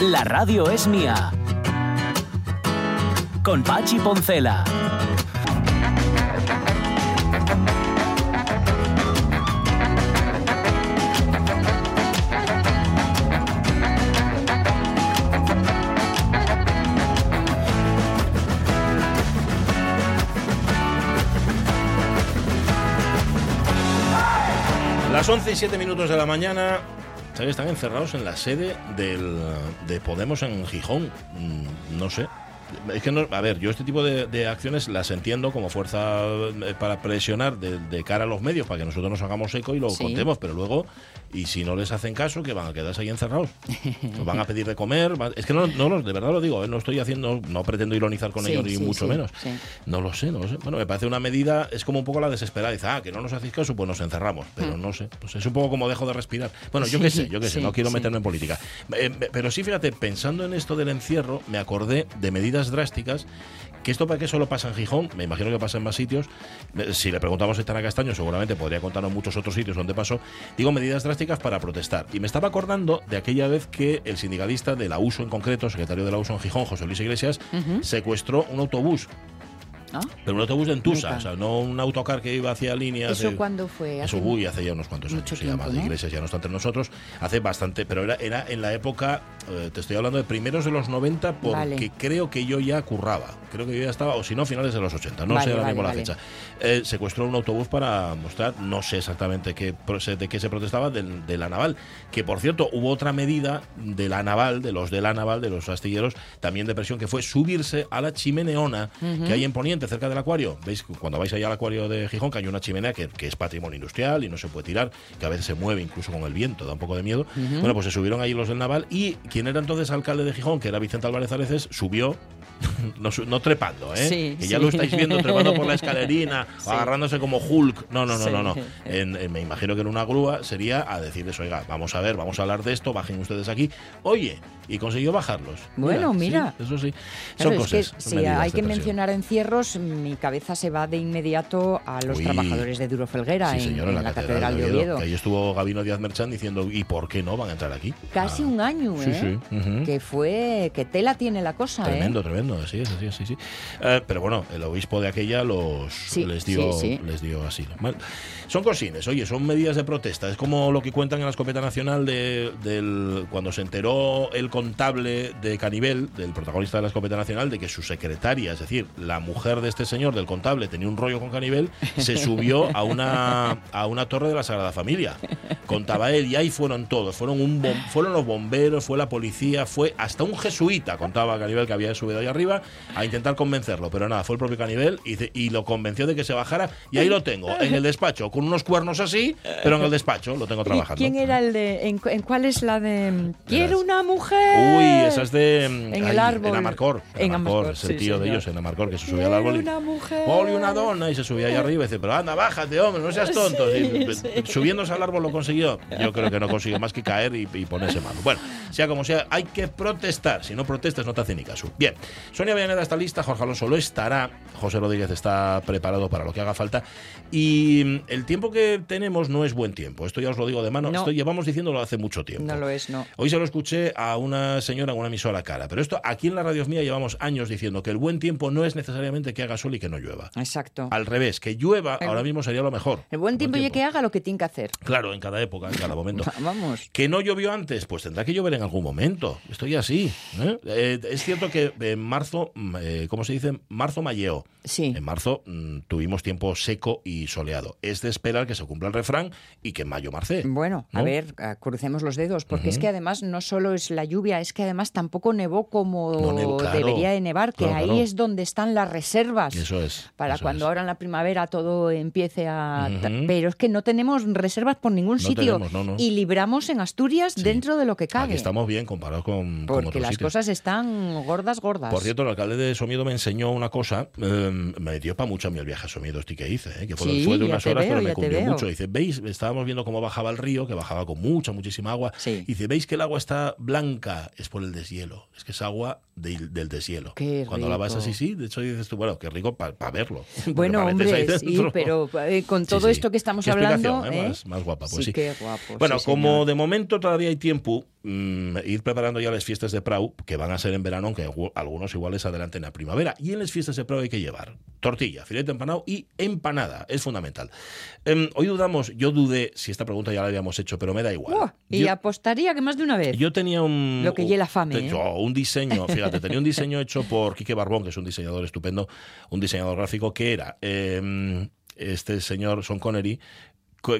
La radio es mía. Con Pachi Poncela. Las 11 y 7 minutos de la mañana, ¿sabes? Están encerrados en la sede del, de Podemos en Gijón. Mm, No sé. Es que no, a ver, yo este tipo de, de acciones las entiendo como fuerza eh, para presionar de, de cara a los medios para que nosotros nos hagamos eco y lo Sí. contemos, pero luego, y si no les hacen caso, que van a quedarse ahí encerrados. Nos van a pedir de comer. va- es que no, no, de verdad lo digo, eh, no estoy haciendo, no pretendo ironizar con Sí, ellos ni sí, mucho sí, menos. No lo sé, no lo sé. Bueno, me parece una medida, es como un poco la desesperada. Dice, ah, que no nos hacéis caso, pues nos encerramos. Pero no sé, pues es un poco como dejo de respirar. Bueno, yo qué sé, yo qué sé, no quiero meterme en política. Eh, pero sí, fíjate, pensando en esto del encierro, me acordé de medidas drásticas. Que esto para qué solo pasa en Gijón, me imagino que pasa en más sitios. Eh, Si le preguntamos a Estana Castaño, seguramente podría contarnos muchos otros sitios donde pasó. Digo medidas drásticas para protestar. Y me estaba acordando de aquella vez que el sindicalista de la USO en concreto, secretario de la USO en Gijón, José Luis Iglesias, secuestró un autobús ¿Ah? pero un autobús de Entusa, o sea, no un autocar que iba hacia líneas. ¿Eso de- cuándo fue? Eso, Hace uy, hace ya unos cuantos años. tiempo, además de ¿no? Iglesias ya no está entre nosotros. Hace bastante, pero era, era en la época, eh, te estoy hablando de primeros de los 90, porque Vale. creo que yo ya curraba. Creo que yo ya estaba, o si no, finales de los 80. No Vale, sé ahora vale, mismo la fecha. Eh, secuestró un autobús para mostrar, no sé exactamente qué, de qué se protestaba, del- de la naval. Que por cierto, hubo otra medida de la naval, de los de la naval, de los astilleros, también de presión, que fue subirse a la chimeneona que hay en Poniente, cerca del acuario. ¿Veis? Cuando vais allá al acuario de Gijón, que hay una chimenea que, que es patrimonio industrial y no se puede tirar, que a veces se mueve incluso con el viento, da un poco de miedo. Bueno, pues se subieron ahí los del naval y quien era entonces alcalde de Gijón, que era Vicente Álvarez Areces, subió. No, trepando, ¿eh? Sí, que ya sí. lo estáis viendo trepando por la escalerina, agarrándose como Hulk. No, no, no, no. no. En- en- me imagino que en una grúa sería a decirles, oiga, vamos a ver, vamos a hablar de esto, bajen ustedes aquí. Oye, y consiguió bajarlos. Bueno, mira. eso sí. Claro, Son es que cosas. si hay que mencionar encierros, mi cabeza se va de inmediato a los Uy. trabajadores de Duro Felguera Sí, en, señor, en la, Catedral de Oviedo, que ahí estuvo Gabino Díaz Merchán diciendo, ¿y por qué no van a entrar aquí? Casi Ah, un año, Sí, ¿eh? sí. ujú. Que fue, que tela tiene la cosa, Tremendo, ¿eh? tremendo, así es, así es, sí, sí. Eh, pero bueno, el obispo de aquella los les dio les dio asilo. Son cosines, oye, son medidas de protesta. Es como lo que cuentan en la escopeta nacional de, del cuando se enteró el contable de Canivel, del protagonista de la escopeta nacional, de que su secretaria, es decir, la mujer de este señor del contable, tenía un rollo con Canivel, se subió a una a una torre de la Sagrada Familia. Contaba él y ahí fueron todos, fueron un bom- fueron los bomberos, fue la policía, fue hasta un jesuita, contaba Canivel que había subido ahí arriba a intentar convencerlo, pero nada, fue el propio Canivel y, y lo convenció de que se bajara y ahí lo tengo, en el despacho, con unos cuernos así, pero en el despacho lo tengo ¿Y trabajando. quién era el de, en, en cuál es la de quiero una mujer? Uy, esa es de En ay, el árbol. En Amarcor. En Amarcor, Amarcor, es el sí, tío de señor. ellos en Amarcor que se subía al árbol y una mujer. Poli una dona y se subía ahí arriba y dice, pero anda, bájate, hombre, no seas tonto. Y, Subiéndose al árbol lo consiguió. Yo creo que no consiguió más que caer y, y ponerse malo. Bueno, sea como sea, hay que protestar. Si no protestas, no te hace ni caso. Bien, Sonia Villaneda está lista, Jorge Alonso lo estará, José Rodríguez está preparado para lo que haga falta. Y mm, el tiempo que tenemos no es buen tiempo. Esto ya os lo digo de mano. No. Esto llevamos diciéndolo hace mucho tiempo. No lo es, no. Hoy se lo escuché a una señora en una emisora cara, pero esto aquí en la radio mía llevamos años diciendo que el buen tiempo no es necesariamente que haga sol y que no llueva. Exacto. Al revés, que llueva El- ahora mismo sería lo mejor. El buen tiempo y que haga lo que tiene que hacer. Claro, en cada época, en cada momento. Vamos. ¿Que no llovió antes? Pues tendrá que llover en algún momento. Estoy así. ¿eh? Eh, es cierto que en marzo, mm, eh, ¿cómo se dice? Marzo mayeo. Sí. En marzo mm, tuvimos tiempo seco y soleado. Es de esperar que se cumpla el refrán y que en mayo marce. Bueno, a ver, ah, crucemos los dedos, porque es que además no solo es la lluvia, es que además tampoco nevó como No nevó, claro. debería de nevar, que Claro, ahí claro. es donde están las reservas. Eso es. Para eso cuando es. ahora en la primavera todo empiece a... Pero es que no tenemos reservas por ningún No sitio. tenemos. Y libramos en Asturias Sí. dentro de lo que cabe. Aquí estamos bien comparados con, con porque otros las sitios. cosas están gordas, gordas. Por cierto, el alcalde de Somiedo me enseñó una cosa, eh, me dio para mucho a mí el viaje a Somiedo este que hice, eh, que fue, Sí, fue de unas horas, pero me cumplió veo. mucho. Dice, ¿veis? Estábamos viendo cómo bajaba el río, que bajaba con mucha, muchísima agua. Sí. Y dice, ¿veis que el agua está blanca? Es por el deshielo. Es que es agua de- del deshielo. Qué Cuando la vas así, sí, de hecho dices tú, bueno, qué rico para verlo. Bueno, hombre, sí, pero eh, con todo sí. esto que estamos hablando... ¿eh? ¿eh? Más, más guapa, pues sí. qué guapo. Bueno, como señor. de momento todavía hay tiempo, mm, ir preparando ya las fiestas de Prau, que van a ser en verano, aunque algu- algunos iguales adelanten a primavera. Y en las fiestas de Prau hay que llevar tortilla, filete empanado y empanada. Es fundamental. Em, hoy dudamos, yo dudé si esta pregunta ya la habíamos hecho, pero me da igual. Y Yo- apostaría que más de una vez. yo tenía un. Lo que un- llena fame, te- ¿eh? yo, un diseño, fíjate, tenía un diseño hecho por Quique Barbón, que es un diseñador estupendo, un diseñador gráfico, que era eh, este señor Son Connery, co-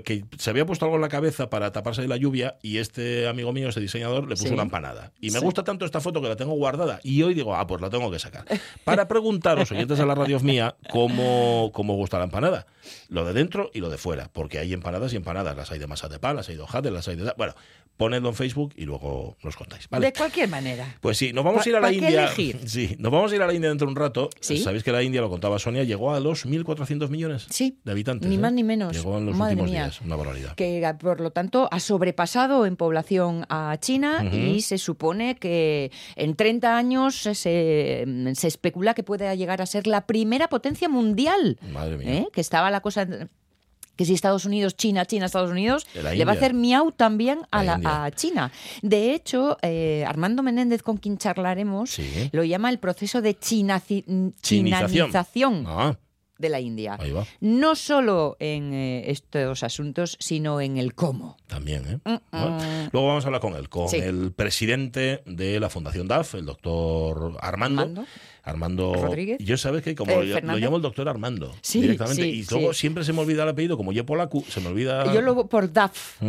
que se había puesto algo en la cabeza para taparse de la lluvia y este amigo mío, este diseñador, le puso Sí. una empanada. Y me Sí. gusta tanto esta foto que la tengo guardada y hoy digo, ah, pues la tengo que sacar. Para preguntaros, oyentes de la radio mía, cómo, cómo gusta la empanada. Lo de dentro y lo de fuera, porque hay empanadas y empanadas. Las hay de masa de pan, las hay de hojaldre, las hay de... Bueno, ponedlo en Facebook y luego nos contáis. ¿vale? De cualquier manera. Pues sí, nos vamos a ir a la ¿pa qué India. elegir? Sí, nos vamos a ir a la India dentro de un rato. Sí. Sabéis que la India, lo contaba Sonia, llegó a los 1.400 millones Sí, de habitantes. ni ¿eh? más ni menos. Llegó en los Madre últimos. Días. Una barbaridad. que por lo tanto ha sobrepasado en población a China y se supone que en 30 años se, se especula que puede llegar a ser la primera potencia mundial. Madre mía. ¿eh? Que estaba la cosa que si Estados Unidos, China, China, Estados Unidos, le va a hacer miau también a, La la- India. a China. De hecho, eh, Armando Menéndez, con quien charlaremos, Sí. lo llama el proceso de chinaci- Chinización. chinanización Ah, de la India. ahí va. No solo en eh, estos asuntos, sino en el cómo. También, ¿eh? Mm, Bueno. Luego vamos a hablar con él, con Sí. el presidente de la Fundación DAF, el doctor Armando. Armando. Armando Rodríguez. Yo sabes que como Eh, lo- llamo el doctor Armando Sí, directamente sí, y luego sí. siempre se me olvida el apellido, como yo polaco, se me olvida Yo lo por DAF.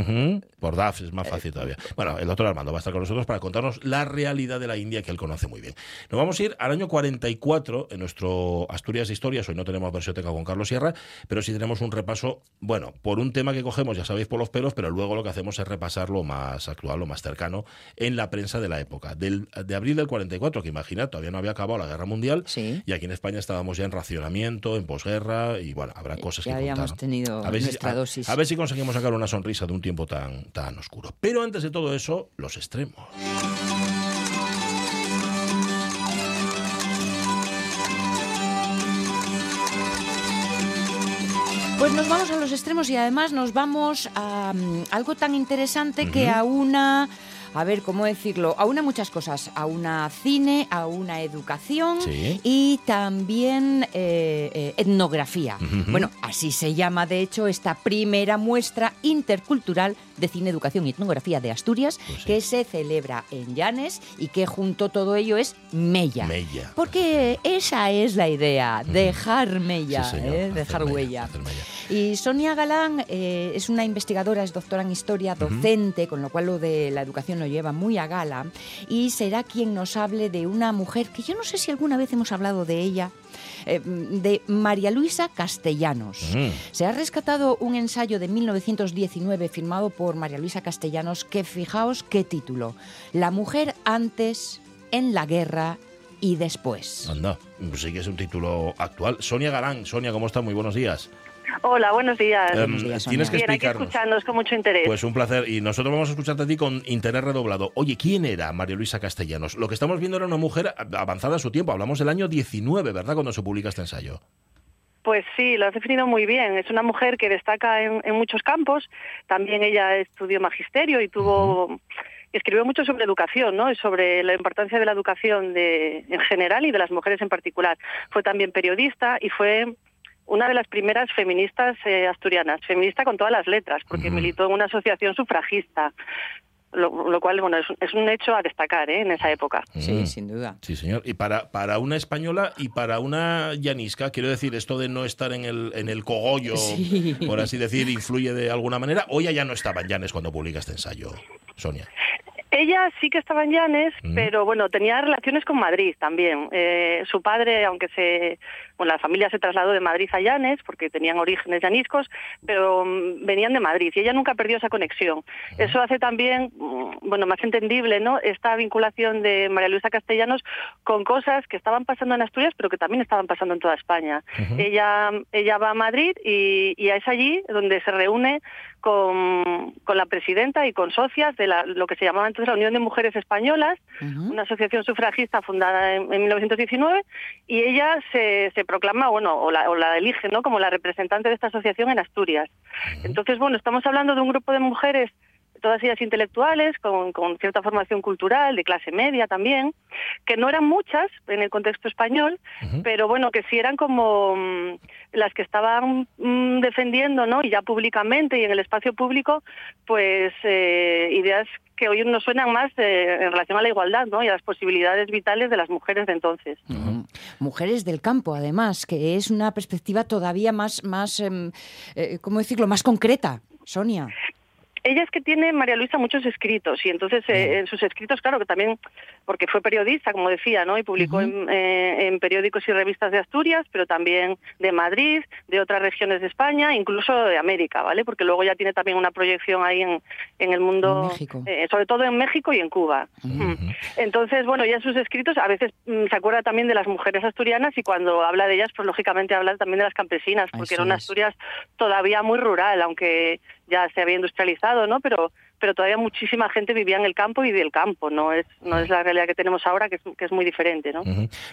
Por DAF es más fácil todavía. Bueno, el doctor Armando va a estar con nosotros para contarnos la realidad de la India que él conoce muy bien. Nos vamos a ir al año 44 en nuestro Asturias de Historias. Hoy no tenemos versioteca con Carlos Sierra, pero sí tenemos un repaso, bueno, por un tema que cogemos, ya sabéis, por los pelos, pero luego lo que hacemos es repasar lo más actual, lo más cercano en la prensa de la época. Del, de abril del 44, que imaginad, todavía no había acabado la Guerra Mundial Sí. y aquí en España estábamos ya en racionamiento, en posguerra y bueno, habrá cosas Ya que habíamos contar. tenido A ver, si, nuestra dosis. a ver si conseguimos sacar una sonrisa de un tiempo tan, tan oscuro. Pero antes de todo eso, los extremos. Pues nos vamos a los extremos y además nos vamos a mm, algo tan interesante que a una, a ver, ¿cómo decirlo? A una muchas cosas, a una cine, a una educación Sí. y también eh, eh, etnografía. Bueno, así se llama de hecho esta primera muestra intercultural de cine, educación y etnografía de Asturias Pues sí. que se celebra en Llanes y que junto a todo ello es Mella. Mella. Porque esa es la idea, dejar mella, Sí, ¿eh? dejar huella. hacer mella. Y Sonia Galán eh, es una investigadora, es doctora en historia, docente, con lo cual lo de la educación lo lleva muy a gala, y será quien nos hable de una mujer que yo no sé si alguna vez hemos hablado de ella, eh, de María Luisa Castellanos. Mm. Se ha rescatado un ensayo de 1919 firmado por María Luisa Castellanos que fijaos qué título, La mujer antes, en la guerra y después. Anda, pues sí que es un título actual. Sonia Galán, Sonia, ¿cómo estás? Muy buenos días. Hola, buenos días. Em, Buenos días, tienes que Bien, aquí escuchándonos con mucho interés. Pues un placer. Y nosotros vamos a escucharte a ti con interés redoblado. Oye, ¿quién era María Luisa Castellanos? Lo que estamos viendo era una mujer avanzada a su tiempo. Hablamos del año 19, ¿verdad? Cuando se publica este ensayo. Pues sí, lo has definido muy bien. Es una mujer que destaca en, en muchos campos. También ella estudió magisterio y tuvo escribió mucho sobre educación, ¿no? Y sobre la importancia de la educación de, en general y de las mujeres en particular. Fue también periodista y fue una de las primeras feministas eh, asturianas, feminista con todas las letras, porque militó en una asociación sufragista, lo, lo cual, bueno, es, es un hecho a destacar ¿eh? en esa época. Sí, Mm. sin duda. Sí, señor. Y para, para una española y para una llanisca, quiero decir, esto de no estar en el, en el cogollo, Sí. por así decir, influye de alguna manera. O ella ya no estaba en Llanes cuando publica este ensayo, Sonia. Ella sí que estaba en Llanes, Mm. pero bueno, tenía relaciones con Madrid también. Eh, su padre, aunque se, bueno, la familia se trasladó de Madrid a Llanes porque tenían orígenes llaniscos, pero mm, venían de Madrid y ella nunca perdió esa conexión. Eso hace también, mm, bueno, más entendible, ¿no? Esta vinculación de María Luisa Castellanos con cosas que estaban pasando en Asturias, pero que también estaban pasando en toda España. Ella, ella va a Madrid y, y es allí donde se reúne con, con la presidenta y con socias de la- lo que se llamaba entonces la Unión de Mujeres Españolas, una asociación sufragista fundada en, en 1919, y ella se, se proclama, bueno, o la, o la elige, ¿no?, como la representante de esta asociación en Asturias. Entonces, bueno, estamos hablando de un grupo de mujeres todas ellas intelectuales, con, con, cierta formación cultural, de clase media también, que no eran muchas en el contexto español, pero bueno, que sí eran como mm, las que estaban mm, defendiendo, ¿no? Y ya públicamente y en el espacio público, pues eh, ideas que hoy nos suenan más eh, en relación a la igualdad ¿no? y a las posibilidades vitales de las mujeres de entonces. Mujeres del campo, además, que es una perspectiva todavía más, más em, eh, ¿cómo decirlo?, más concreta. Sonia ella es que tiene, María Luisa, muchos escritos y entonces eh, en sus escritos, claro que también, porque fue periodista, como decía, ¿no? Y publicó eh, en, periódicos y revistas de Asturias, pero también de Madrid, de otras regiones de España, incluso de América, ¿vale? Porque luego ya tiene también una proyección ahí en, en el mundo, eh, sobre todo en México y en Cuba. Mm. Entonces, bueno, ya en sus escritos a veces mm, se acuerda también de las mujeres asturianas y cuando habla de ellas, pues lógicamente habla también de las campesinas, porque era una Asturias todavía muy rural, aunque ya se había industrializado, ¿no? Pero pero todavía muchísima gente vivía en el campo y del campo, no es no es la realidad que tenemos ahora que es, que es muy diferente, ¿no?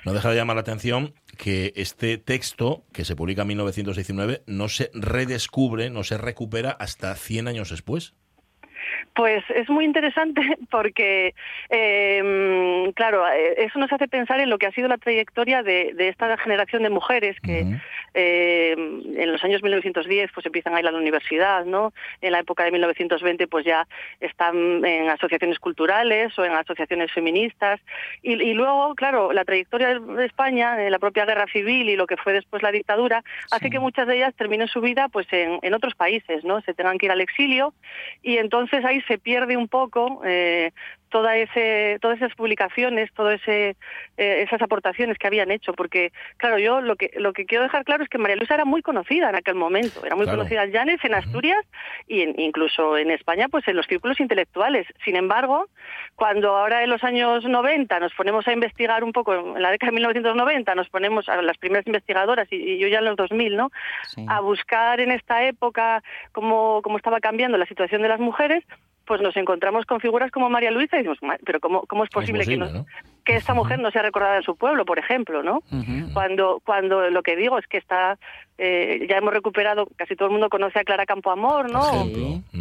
No deja de llamar la atención que este texto que se publica en 1919 no se redescubre, no se recupera hasta 100 años después. Pues es muy interesante porque, em, claro, eh, eso nos hace pensar en lo que ha sido la trayectoria de, esta generación de mujeres que em, en los años 1910 pues empiezan a ir a la universidad, ¿no? En la época de 1920 pues ya están en asociaciones culturales o en asociaciones feministas y, luego, claro, la trayectoria de España, la propia guerra civil y lo que fue después la dictadura, hace que muchas de ellas terminen su vida pues en, en otros países, ¿no? Se tengan que ir al exilio y entonces ahí se pierde un poco eh, toda ese, todas esas publicaciones, todas ese, eh, esas aportaciones que habían hecho, porque claro, yo lo que lo que quiero dejar claro es que María Luisa era muy conocida en aquel momento, era muy conocida en Llanes, en Asturias y incluso en España, pues en los círculos intelectuales. Sin embargo, cuando ahora en los años 90 nos ponemos a investigar un poco, en la década de 1990 nos ponemos a las primeras investigadoras y, yo ya en los 2000, ¿no? A buscar en esta época cómo, cómo estaba cambiando la situación de las mujeres, pues nos encontramos con figuras como María Luisa y decimos, pero ¿cómo, cómo es posible, que, que esta mujer no sea recordada en su pueblo, por ejemplo, ¿no? Cuando cuando lo que digo es que está eh, ya hemos recuperado, casi todo el mundo conoce a Clara Campoamor, ¿no?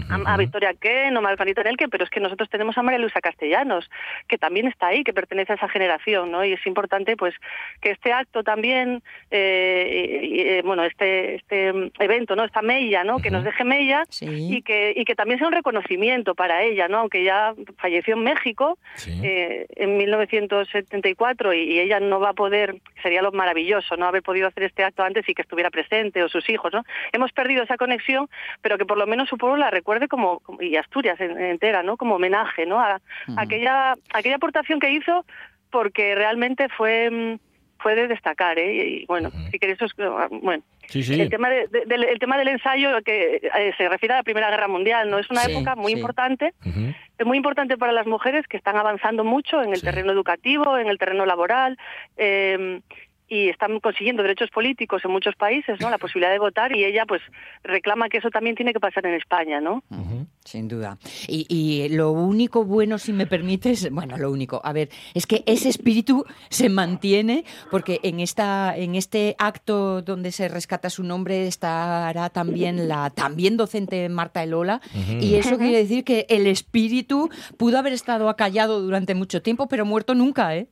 a, Victoria Ken o Margarita Nelke, pero es que nosotros tenemos a María Luisa Castellanos, que también está ahí, que pertenece a esa generación, ¿no? Y es importante, pues, que este acto también, eh, eh, bueno, este este evento, ¿no? Esta mella, ¿no? Que nos deje mella y que y que también sea un reconocimiento para ella, ¿no? Aunque ya falleció en México en 1974 y, y, ella no va a poder, sería lo maravilloso, ¿no? Haber podido hacer este acto antes y que estuviera presente o sus hijos, ¿no? Hemos perdido esa conexión, pero que por lo menos su pueblo la recuerde como, y Asturias entera, ¿no? Como homenaje, ¿no? A, aquella, aquella aportación que hizo porque realmente fue mm, fue de destacar, ¿eh? Y bueno, si queréis, bueno, el tema del, el tema del ensayo que eh, se refiere a la Primera Guerra Mundial, no es una época muy importante, es muy importante para las mujeres que están avanzando mucho en el terreno educativo, en el terreno laboral. Eh, y están consiguiendo derechos políticos en muchos países, ¿no? La posibilidad de votar y ella pues reclama que eso también tiene que pasar en España, ¿no? sin duda. Y, y, lo único bueno, si me permites, bueno, lo único, a ver, es que ese espíritu se mantiene porque en esta en este acto donde se rescata su nombre estará también la también docente Marta Elola y eso quiere decir que el espíritu pudo haber estado acallado durante mucho tiempo, pero muerto nunca, ¿eh?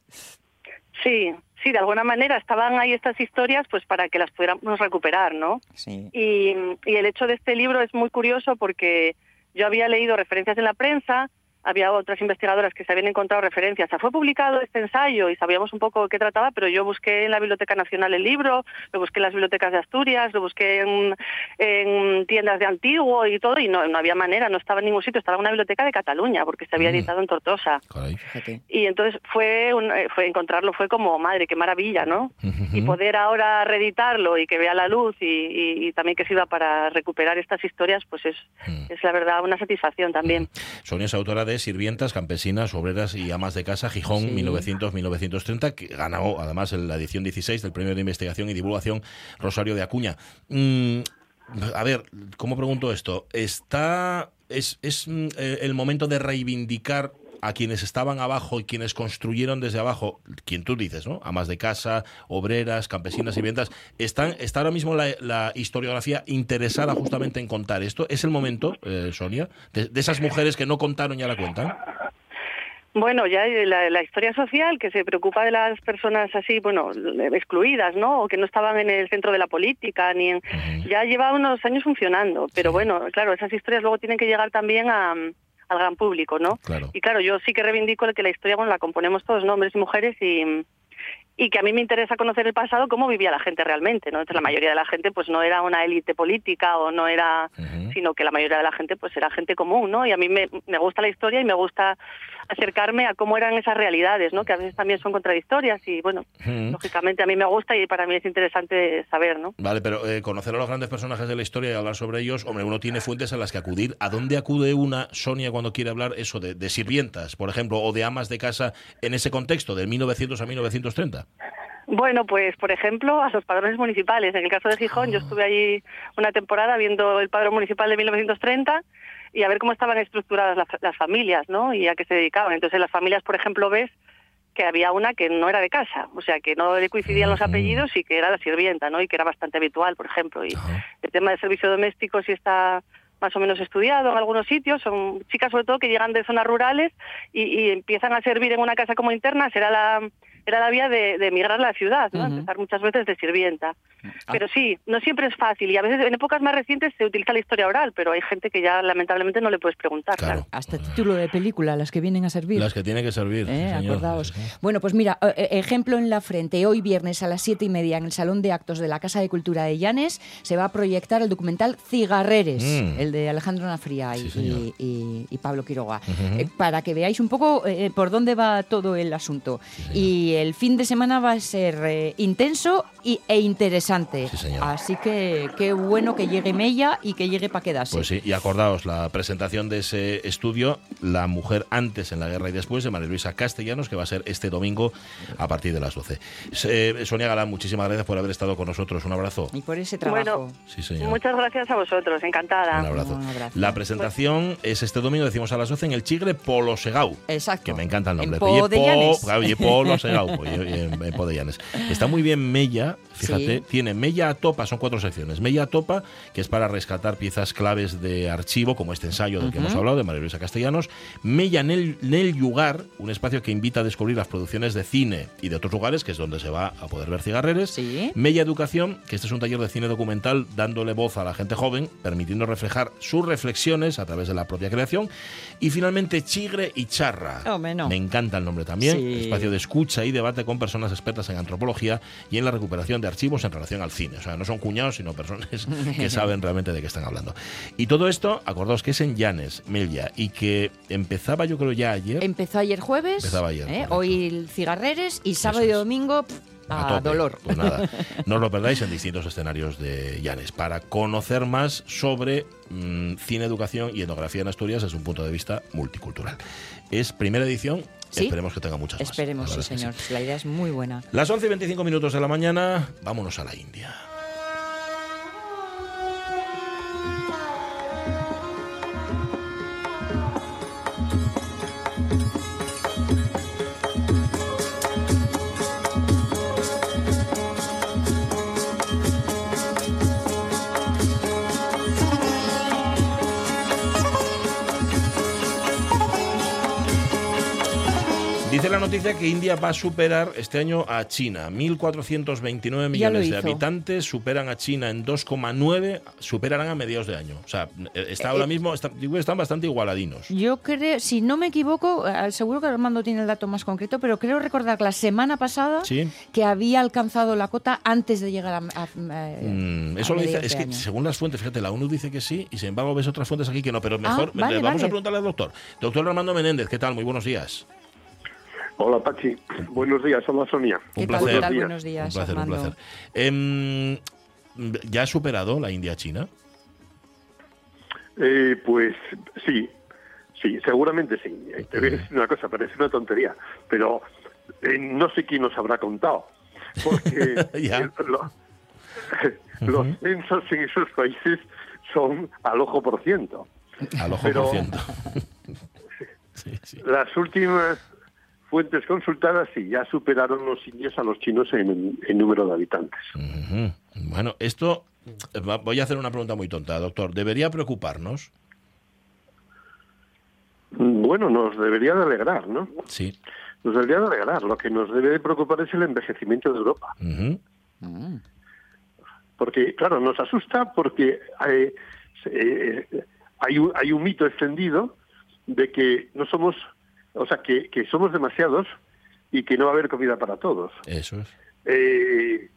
Sí, sí, de alguna manera estaban ahí estas historias pues para que las pudiéramos recuperar, ¿no? Sí. Y, y el hecho de este libro es muy curioso porque yo había leído referencias en la prensa había otras investigadoras que se habían encontrado referencias. O fue publicado este ensayo y sabíamos un poco qué trataba, pero yo busqué en la Biblioteca Nacional el libro, lo busqué en las bibliotecas de Asturias, lo busqué en, tiendas de antiguo y todo, y no, no, había manera, no estaba en ningún sitio, estaba en una biblioteca de Cataluña, porque se había mm. editado en Tortosa. Y entonces fue, un, eh, fue encontrarlo, fue como, madre, qué maravilla, ¿no? Y poder ahora reeditarlo y que vea la luz y, también que sirva para recuperar estas historias, pues es, mm. es la verdad una satisfacción también. Sonia es autora de Sirvientas, Campesinas, Obreras y Amas de Casa, Gijón, 1900-1930, que ganó además en la edición 16 del Premio de Investigación y Divulgación Rosario de Acuña. Mm, a ver, ¿cómo pregunto esto? ¿Está, es, es mm, eh, el momento de reivindicar a quienes estaban abajo y quienes construyeron desde abajo, quien tú dices, ¿no? Amas de casa, obreras, campesinas y ventas, están, está ahora mismo la, historiografía interesada justamente en contar esto. ¿Es el momento, eh, Sonia, de, esas mujeres que no contaron ya la cuentan? Bueno, ya la, historia social que se preocupa de las personas así, bueno, excluidas, ¿no? O que no estaban en el centro de la política, ni en, ya lleva unos años funcionando. Pero bueno, claro, esas historias luego tienen que llegar también a, al gran público, ¿no? Y claro, yo sí que reivindico que la historia, bueno, la componemos todos, ¿no? Hombres y mujeres y y que a mí me interesa conocer el pasado, cómo vivía la gente realmente, ¿no? Entonces la mayoría de la gente pues no era una élite política o no era, sino que la mayoría de la gente pues era gente común, ¿no? Y a mí me, me gusta la historia y me gusta acercarme a cómo eran esas realidades, ¿no? Que a veces también son contradictorias y bueno, lógicamente a mí me gusta y para mí es interesante saber, ¿no? Vale, pero eh, conocer a los grandes personajes de la historia y hablar sobre ellos, hombre, uno tiene fuentes a las que acudir. ¿A dónde acude una Sonia cuando quiere hablar eso de, de sirvientas, por ejemplo, o de amas de casa en ese contexto de 1900 a 1930? Bueno, pues por ejemplo, a los padrones municipales. En el caso de Gijón, yo estuve allí una temporada viendo el padrón municipal de 1930 y a ver cómo estaban estructuradas las, familias, ¿no? Y a qué se dedicaban. Entonces, en las familias, por ejemplo, ves que había una que no era de casa, o sea, que no le coincidían los apellidos y que era la sirvienta, ¿no? Y que era bastante habitual, por ejemplo. Y el tema del servicio doméstico sí está más o menos estudiado en algunos sitios, son chicas sobre todo que llegan de zonas rurales y, y empiezan a servir en una casa como interna, será la era la vía de, emigrar a la ciudad, ¿no? Empezar muchas veces de sirvienta. Ah. Pero sí, no siempre es fácil y a veces en épocas más recientes se utiliza la historia oral, pero hay gente que ya lamentablemente no le puedes preguntar. Claro. Hasta título de película, las que vienen a servir. Las que tienen que servir. Eh, acordaos. Bueno, pues mira, eh, eh, ejemplo en la frente. Hoy viernes a las siete y media en el Salón de Actos de la Casa de Cultura de Llanes se va a proyectar el documental Cigarreres, mm. el de Alejandro Nafría y, Pablo Quiroga, para que veáis un poco por dónde va todo el asunto. y el fin de semana va a ser intenso y, e interesante Así que qué bueno que llegue Mella y que llegue para quedarse. Pues sí, y acordaos, la presentación de ese estudio, La mujer antes en la guerra y después, de María Luisa Castellanos, que va a ser este domingo a partir de las 12. Eh, Sonia Galán, muchísimas gracias por haber estado con nosotros. Un abrazo. Y por ese trabajo. Bueno, muchas gracias a vosotros, encantada. Un abrazo. La presentación es este domingo, decimos a las 12, en el Chigre Polo Segau. Exacto. Que me encanta el nombre. En Polo Segau, en, Está muy bien Mella, fíjate, tiene Mella a Topa, son cuatro secciones. Mella a Topa, que es para rescatar piezas claves de archivo, como este ensayo del que hemos hablado, de María Luisa Castellanos. Mella Nel, Nel Lugar, un espacio que invita a descubrir las producciones de cine y de otros lugares, que es donde se va a poder ver cigarreres. Mella Educación, que este es un taller de cine documental dándole voz a la gente joven, permitiendo reflejar sus reflexiones a través de la propia creación. Y finalmente Chigre y Charra. Oh, me encanta el nombre también. Espacio de escucha y debate con personas expertas en antropología y en la recuperación de archivos en relación al cine. O sea, no son cuñados, sino personas que saben realmente de qué están hablando. Y todo esto, acordaos que es en Llanes, Melia, y que empezaba yo creo ya ayer. Empezó ayer jueves. Empezaba ayer. ¿eh? Hoy Cigarreres y sábado y domingo a, dolor. Pues nada, no os lo perdáis en distintos escenarios de Llanes. Para conocer más sobre mm, cine, educación y etnografía en Asturias desde un punto de vista multicultural. Es primera edición Esperemos que tenga muchas más. Esperemos, sí, señor. La idea es muy buena. Las 11 y 25 minutos de la mañana, vámonos a la India. Dice la noticia que India va a superar este año a China. 1.429 millones de habitantes superan a China en 2,9, superarán a mediados de año. O sea, está ahora eh, mismo, están bastante igualadinos. Yo creo, si no me equivoco, eh, seguro que Armando tiene el dato más concreto, pero creo recordar la semana pasada que había alcanzado la cota antes de llegar a... Mm, eso lo dice, es que según las fuentes, fíjate, la ONU dice que sí y sin embargo ves otras fuentes aquí que no, pero ah, mejor vamos a preguntarle al doctor. Doctor Armando Menéndez, ¿qué tal? Muy buenos días. Hola Pachi, buenos días, hola Sonia. un placer. Buenos días, un placer, un placer. Em, ¿Ya ha superado la India-China? Eh, pues sí, sí, seguramente sí. Te voy a decir una cosa, parece una tontería, pero eh, no sé quién nos habrá contado, porque los censos en esos países son al ojo por ciento. Al ojo por ciento. Sí, sí. las últimas fuentes consultadas sí ya superaron los indios a los chinos en, en número de habitantes. Bueno, esto eh, voy a hacer una pregunta muy tonta, doctor. ¿Debería preocuparnos? Bueno, nos debería de alegrar, ¿no? Sí. Nos debería de alegrar. Lo que nos debe de preocupar es el envejecimiento de Europa. Ujú. Porque, claro, nos asusta porque eh, se- eh, hay, un, hay un mito extendido de que no somos, o sea, que, que somos demasiados y que no va a haber comida para todos. Eso es. Eh,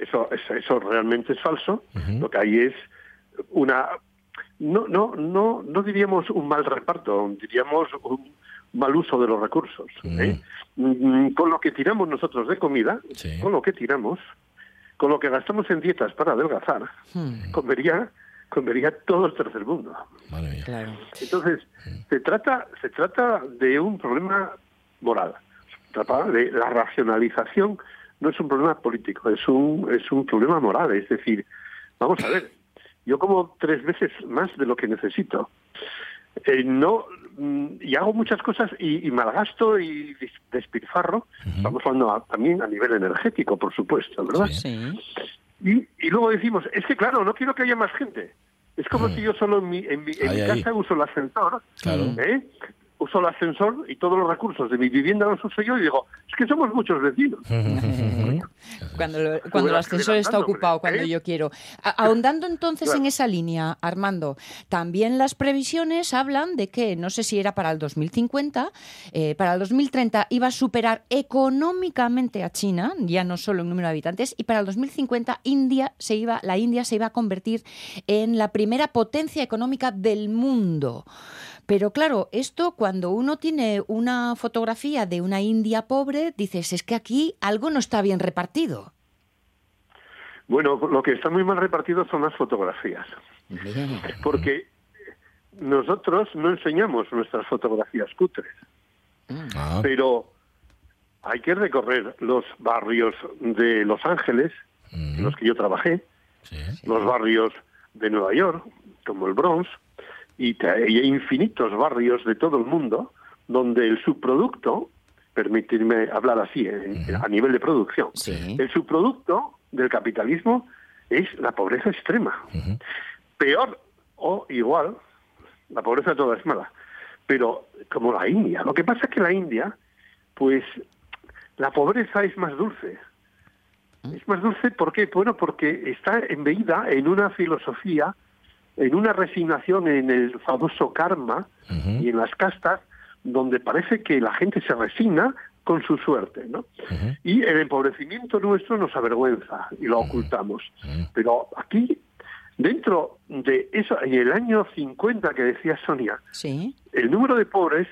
eso, eso, eso realmente es falso. Lo que hay es una no no no no diríamos un mal reparto, diríamos un mal uso de los recursos. ¿eh? Mm, Con lo que tiramos nosotros de comida, Sí. con lo que tiramos, con lo que gastamos en dietas para adelgazar, Hmm, comería comería todo el tercer mundo. Madre mía. claro. Entonces, se trata, se trata de un problema moral. Se trata de la racionalización no es un problema político, es un, es un problema moral. Es decir, vamos a ver, yo como tres veces más de lo que necesito. Eh, no mm, y hago muchas cosas y, y malgasto y des- despilfarro. Estamos hablando a- también a nivel energético, por supuesto, ¿verdad? Sí. Y, y luego decimos, es que claro, no quiero que haya más gente. Es como si yo solo en mi, en mi, en Ahí, mi ahí. casa uso el ascensor, Claro. ¿eh? Uso el ascensor y todos los recursos de mi vivienda los uso yo y digo, es que somos muchos vecinos. Cuando, lo- cuando el ascensor está ocupado, cuando ¿eh? yo quiero. Ahondando entonces Claro. en esa línea, Armando, también las previsiones hablan de que, no sé si era para el 2050, eh, para el 2030 iba a superar económicamente a China, ya no solo en número de habitantes, y para el 2050 India se iba, la India se iba a convertir en la primera potencia económica del mundo. Pero claro, esto cuando uno tiene una fotografía de una India pobre, dices, es que aquí algo no está bien repartido. Bueno, lo que está muy mal repartido son las fotografías, porque nosotros no enseñamos nuestras fotografías cutres, Ah, pero hay que recorrer los barrios de Los Ángeles, en los que yo trabajé, sí. los barrios de Nueva York, como el Bronx, y, hay infinitos barrios de todo el mundo donde el subproducto, permitirme hablar así, en- a nivel de producción, Sí. el subproducto del capitalismo es la pobreza extrema. Peor o igual, la pobreza toda es mala, pero como la India. Lo que pasa es que la India, pues la pobreza es más dulce. Es más dulce ¿por qué? Bueno, porque está embeída en una filosofía, en una resignación en el famoso karma y en las castas, donde parece que la gente se resigna con su suerte, ¿no? Y el empobrecimiento nuestro nos avergüenza y lo ocultamos. Pero aquí, dentro de eso, en el año 50 que decía Sonia, Sí. el número de pobres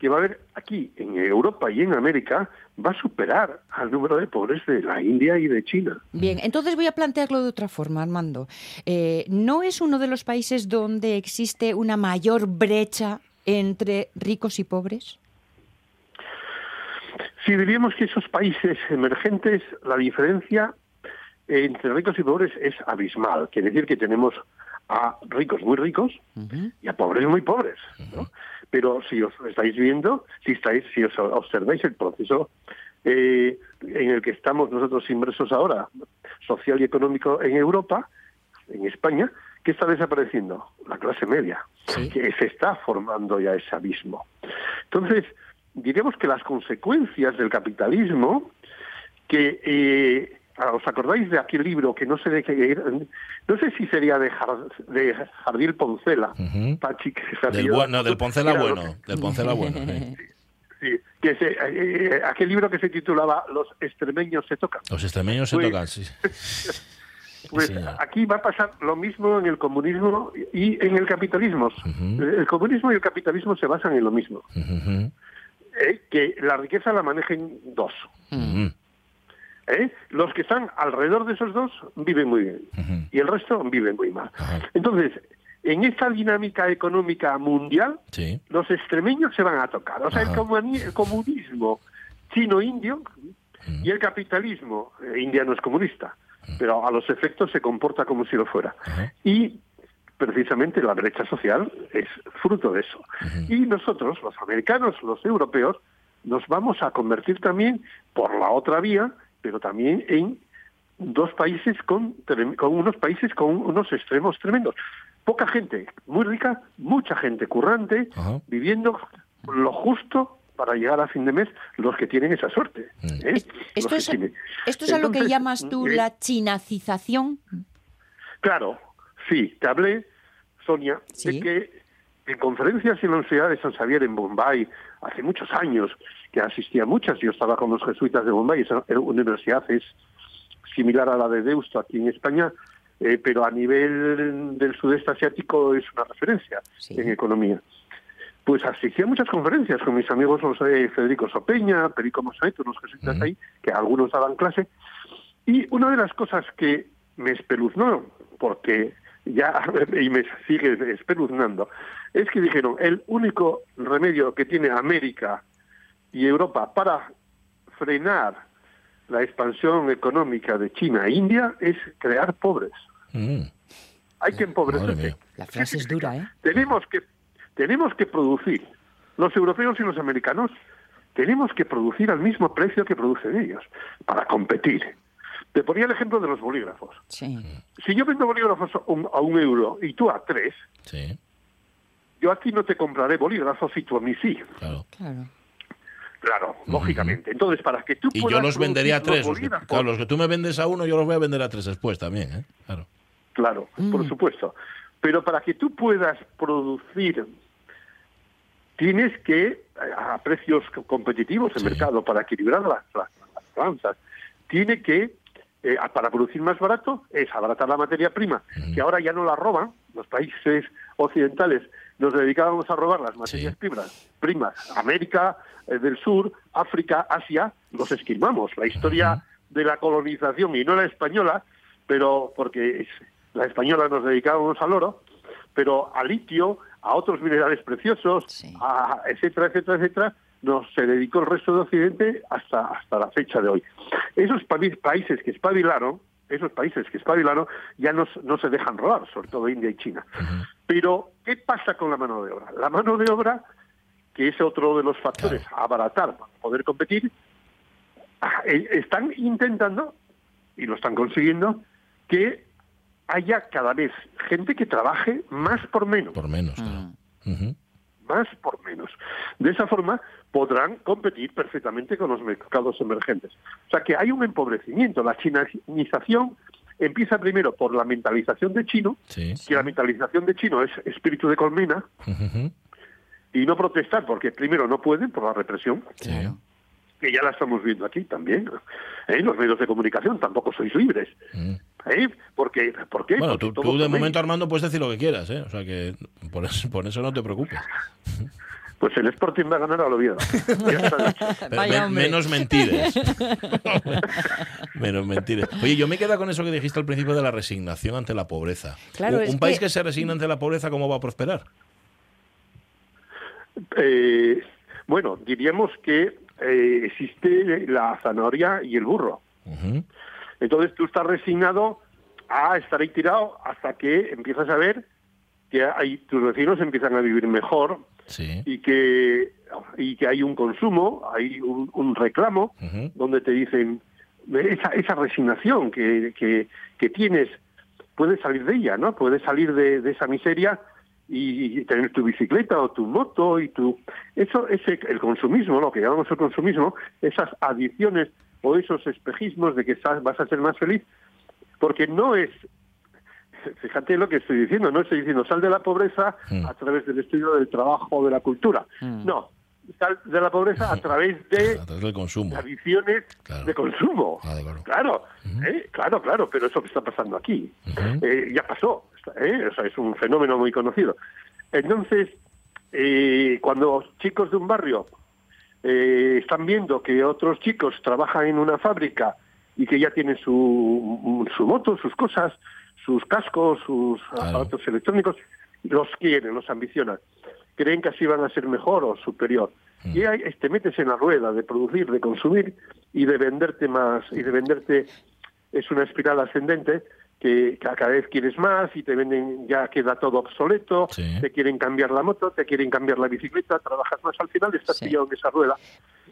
que va a haber aquí en Europa y en América va a superar al número de pobres de la India y de China. Bien, entonces voy a plantearlo de otra forma, Armando. Eh, ¿No es uno de los países donde existe una mayor brecha entre ricos y pobres? Si diríamos que esos países emergentes, la diferencia entre ricos y pobres es abismal. Quiere decir que tenemos a ricos muy ricos y a pobres muy pobres. ¿no? Pero si os estáis viendo, si estáis, si os observáis el proceso eh, en el que estamos nosotros inmersos ahora, social y económico en Europa, en España, ¿qué está desapareciendo? La clase media, que se está formando ya ese abismo. Entonces, diremos que las consecuencias del capitalismo, que eh, ¿Os acordáis de aquel libro que no sé de qué no sé si sería de, Jar- de Jardín Poncela, Ujú. Pachi, que se Del, bueno, del Poncela Era bueno. Del Poncela bueno. sí. que- sí, que se- eh, aquel libro que se titulaba Los extremeños se tocan. Los extremeños se tocan, sí. Pues aquí va a pasar lo mismo en el comunismo y en el capitalismo. El comunismo y el capitalismo se basan en lo mismo. ¿eh? que la riqueza la manejen dos. Ujú. ¿Eh? Los que están alrededor de esos dos viven muy bien y el resto vive muy mal. Entonces, en esta dinámica económica mundial, Sí. los extremeños se van a tocar. O sea, el, comuni- el comunismo chino-indio y el capitalismo, eh, India no es comunista, pero a los efectos se comporta como si lo fuera. Y precisamente la brecha social es fruto de eso. Y nosotros, los americanos, los europeos, nos vamos a convertir también por la otra vía, pero también en dos países con, con unos países con unos extremos tremendos. Poca gente muy rica, mucha gente currante, viviendo lo justo para llegar a fin de mes los que tienen esa suerte. Mm. ¿eh? Esto, es, ¿Esto es a lo que llamas tú eh, la chinacización? Claro, sí, te hablé, Sonia, de que en conferencias en la Universidad de San Xavier en Bombay, hace muchos años, que asistía muchas, yo estaba con los jesuitas de Bombay, esa universidad es similar a la de Deusto aquí en España, eh, pero a nivel del sudeste asiático es una referencia en economía. Pues asistí a muchas conferencias con mis amigos los Federico Sopeña, Perico Mosaet, unos jesuitas ahí, que algunos daban clase, y una de las cosas que me espeluznó, porque ya y me sigue espeluznando, es que dijeron, el único remedio que tiene América y Europa para frenar la expansión económica de China e India es crear pobres. Mm. Hay que empobrecer. La frase es dura, ¿eh? Tenemos que, tenemos que producir, los europeos y los americanos, tenemos que producir al mismo precio que producen ellos, para competir. Te ponía el ejemplo de los bolígrafos. Sí. Si yo vendo bolígrafos a un, euro y tú a tres, yo aquí no te compraré bolígrafos y tú a mí sí. Claro. claro. Claro, lógicamente. Entonces, para que tú Y yo los vendería a tres. Los que, claro, los que tú me vendes a uno, yo los voy a vender a tres después también, ¿eh? Claro. Claro, por mm. supuesto. Pero para que tú puedas producir, tienes que, a precios competitivos en mercado, para equilibrar las, las, tiene que, eh, para producir más barato, es abaratar la materia prima, que ahora ya no la roban, los países occidentales nos dedicábamos a robar las materias primas, primas, América eh, del Sur, África, Asia, los esquilmamos. La historia de la colonización, y no la española, pero porque la española nos dedicábamos al oro, pero al litio, a otros minerales preciosos, a, etcétera, etcétera, etcétera, nos se dedicó el resto de Occidente hasta, hasta la fecha de hoy. Esos países que espabilaron, esos países que espabilaron ya no, no se dejan robar, sobre todo India y China. Pero, ¿qué pasa con la mano de obra? La mano de obra, que es otro de los factores a abaratar para poder competir, ah, eh, están intentando, y lo están consiguiendo, que haya cada vez gente que trabaje más por menos. Por menos, claro. Mm. Más por menos. De esa forma podrán competir perfectamente con los mercados emergentes. O sea que hay un empobrecimiento. La chinización empieza primero por la mentalización de chino, que la mentalización de chino es espíritu de colmena, y no protestar porque primero no pueden por la represión. Que ya la estamos viendo aquí también. ¿eh? Los medios de comunicación tampoco sois libres. Mm. ¿Eh? Porque, ¿Por qué? Bueno, tú, de momento, Armando, puedes decir lo que quieras. ¿eh? O sea que por eso, por eso no te preocupes. Pues el Sporting va a ganar al Oviedo. menos mentiras. menos mentiras. Oye, yo me quedo con eso que dijiste al principio de la resignación ante la pobreza. un, país que... se resigna ante la pobreza, ¿cómo va a prosperar? Eh, bueno, diríamos que eh, existe la zanahoria y el burro. Entonces tú estás resignado a estar ahí tirado hasta que empiezas a ver que hay, tus vecinos empiezan a vivir mejor, y que y que hay un consumo, hay un, reclamo donde te dicen esa, esa resignación que, que, tienes, puedes salir de ella, ¿no? Puedes salir de, esa miseria y, tener tu bicicleta o tu moto y tu eso es el consumismo, lo que llamamos el consumismo, esas adicciones o esos espejismos de que vas a ser más feliz, porque no es fíjate lo que estoy diciendo, no estoy diciendo sal de la pobreza mm. a través del estudio del trabajo o de la cultura. Mm. No, sal de la pobreza a través de del consumo. tradiciones de consumo. Ah, claro, ¿eh? claro, claro, pero eso que está pasando aquí eh, ya pasó, ¿eh? o sea, es un fenómeno muy conocido. Entonces, cuando chicos de un barrio están viendo que otros chicos trabajan en una fábrica y que ya tienen su, su moto, sus cosas, sus cascos, sus aparatos electrónicos, los quieren, los ambicionan. Creen que así van a ser mejor o superior. Mm. Y ahí te metes en la rueda de producir, de consumir y de venderte más, y de venderte, es una espiral ascendente que cada vez quieres más y te venden, ya queda todo obsoleto, Sí. te quieren cambiar la moto, te quieren cambiar la bicicleta, trabajas más al final, estás Sí. pillado en esa rueda.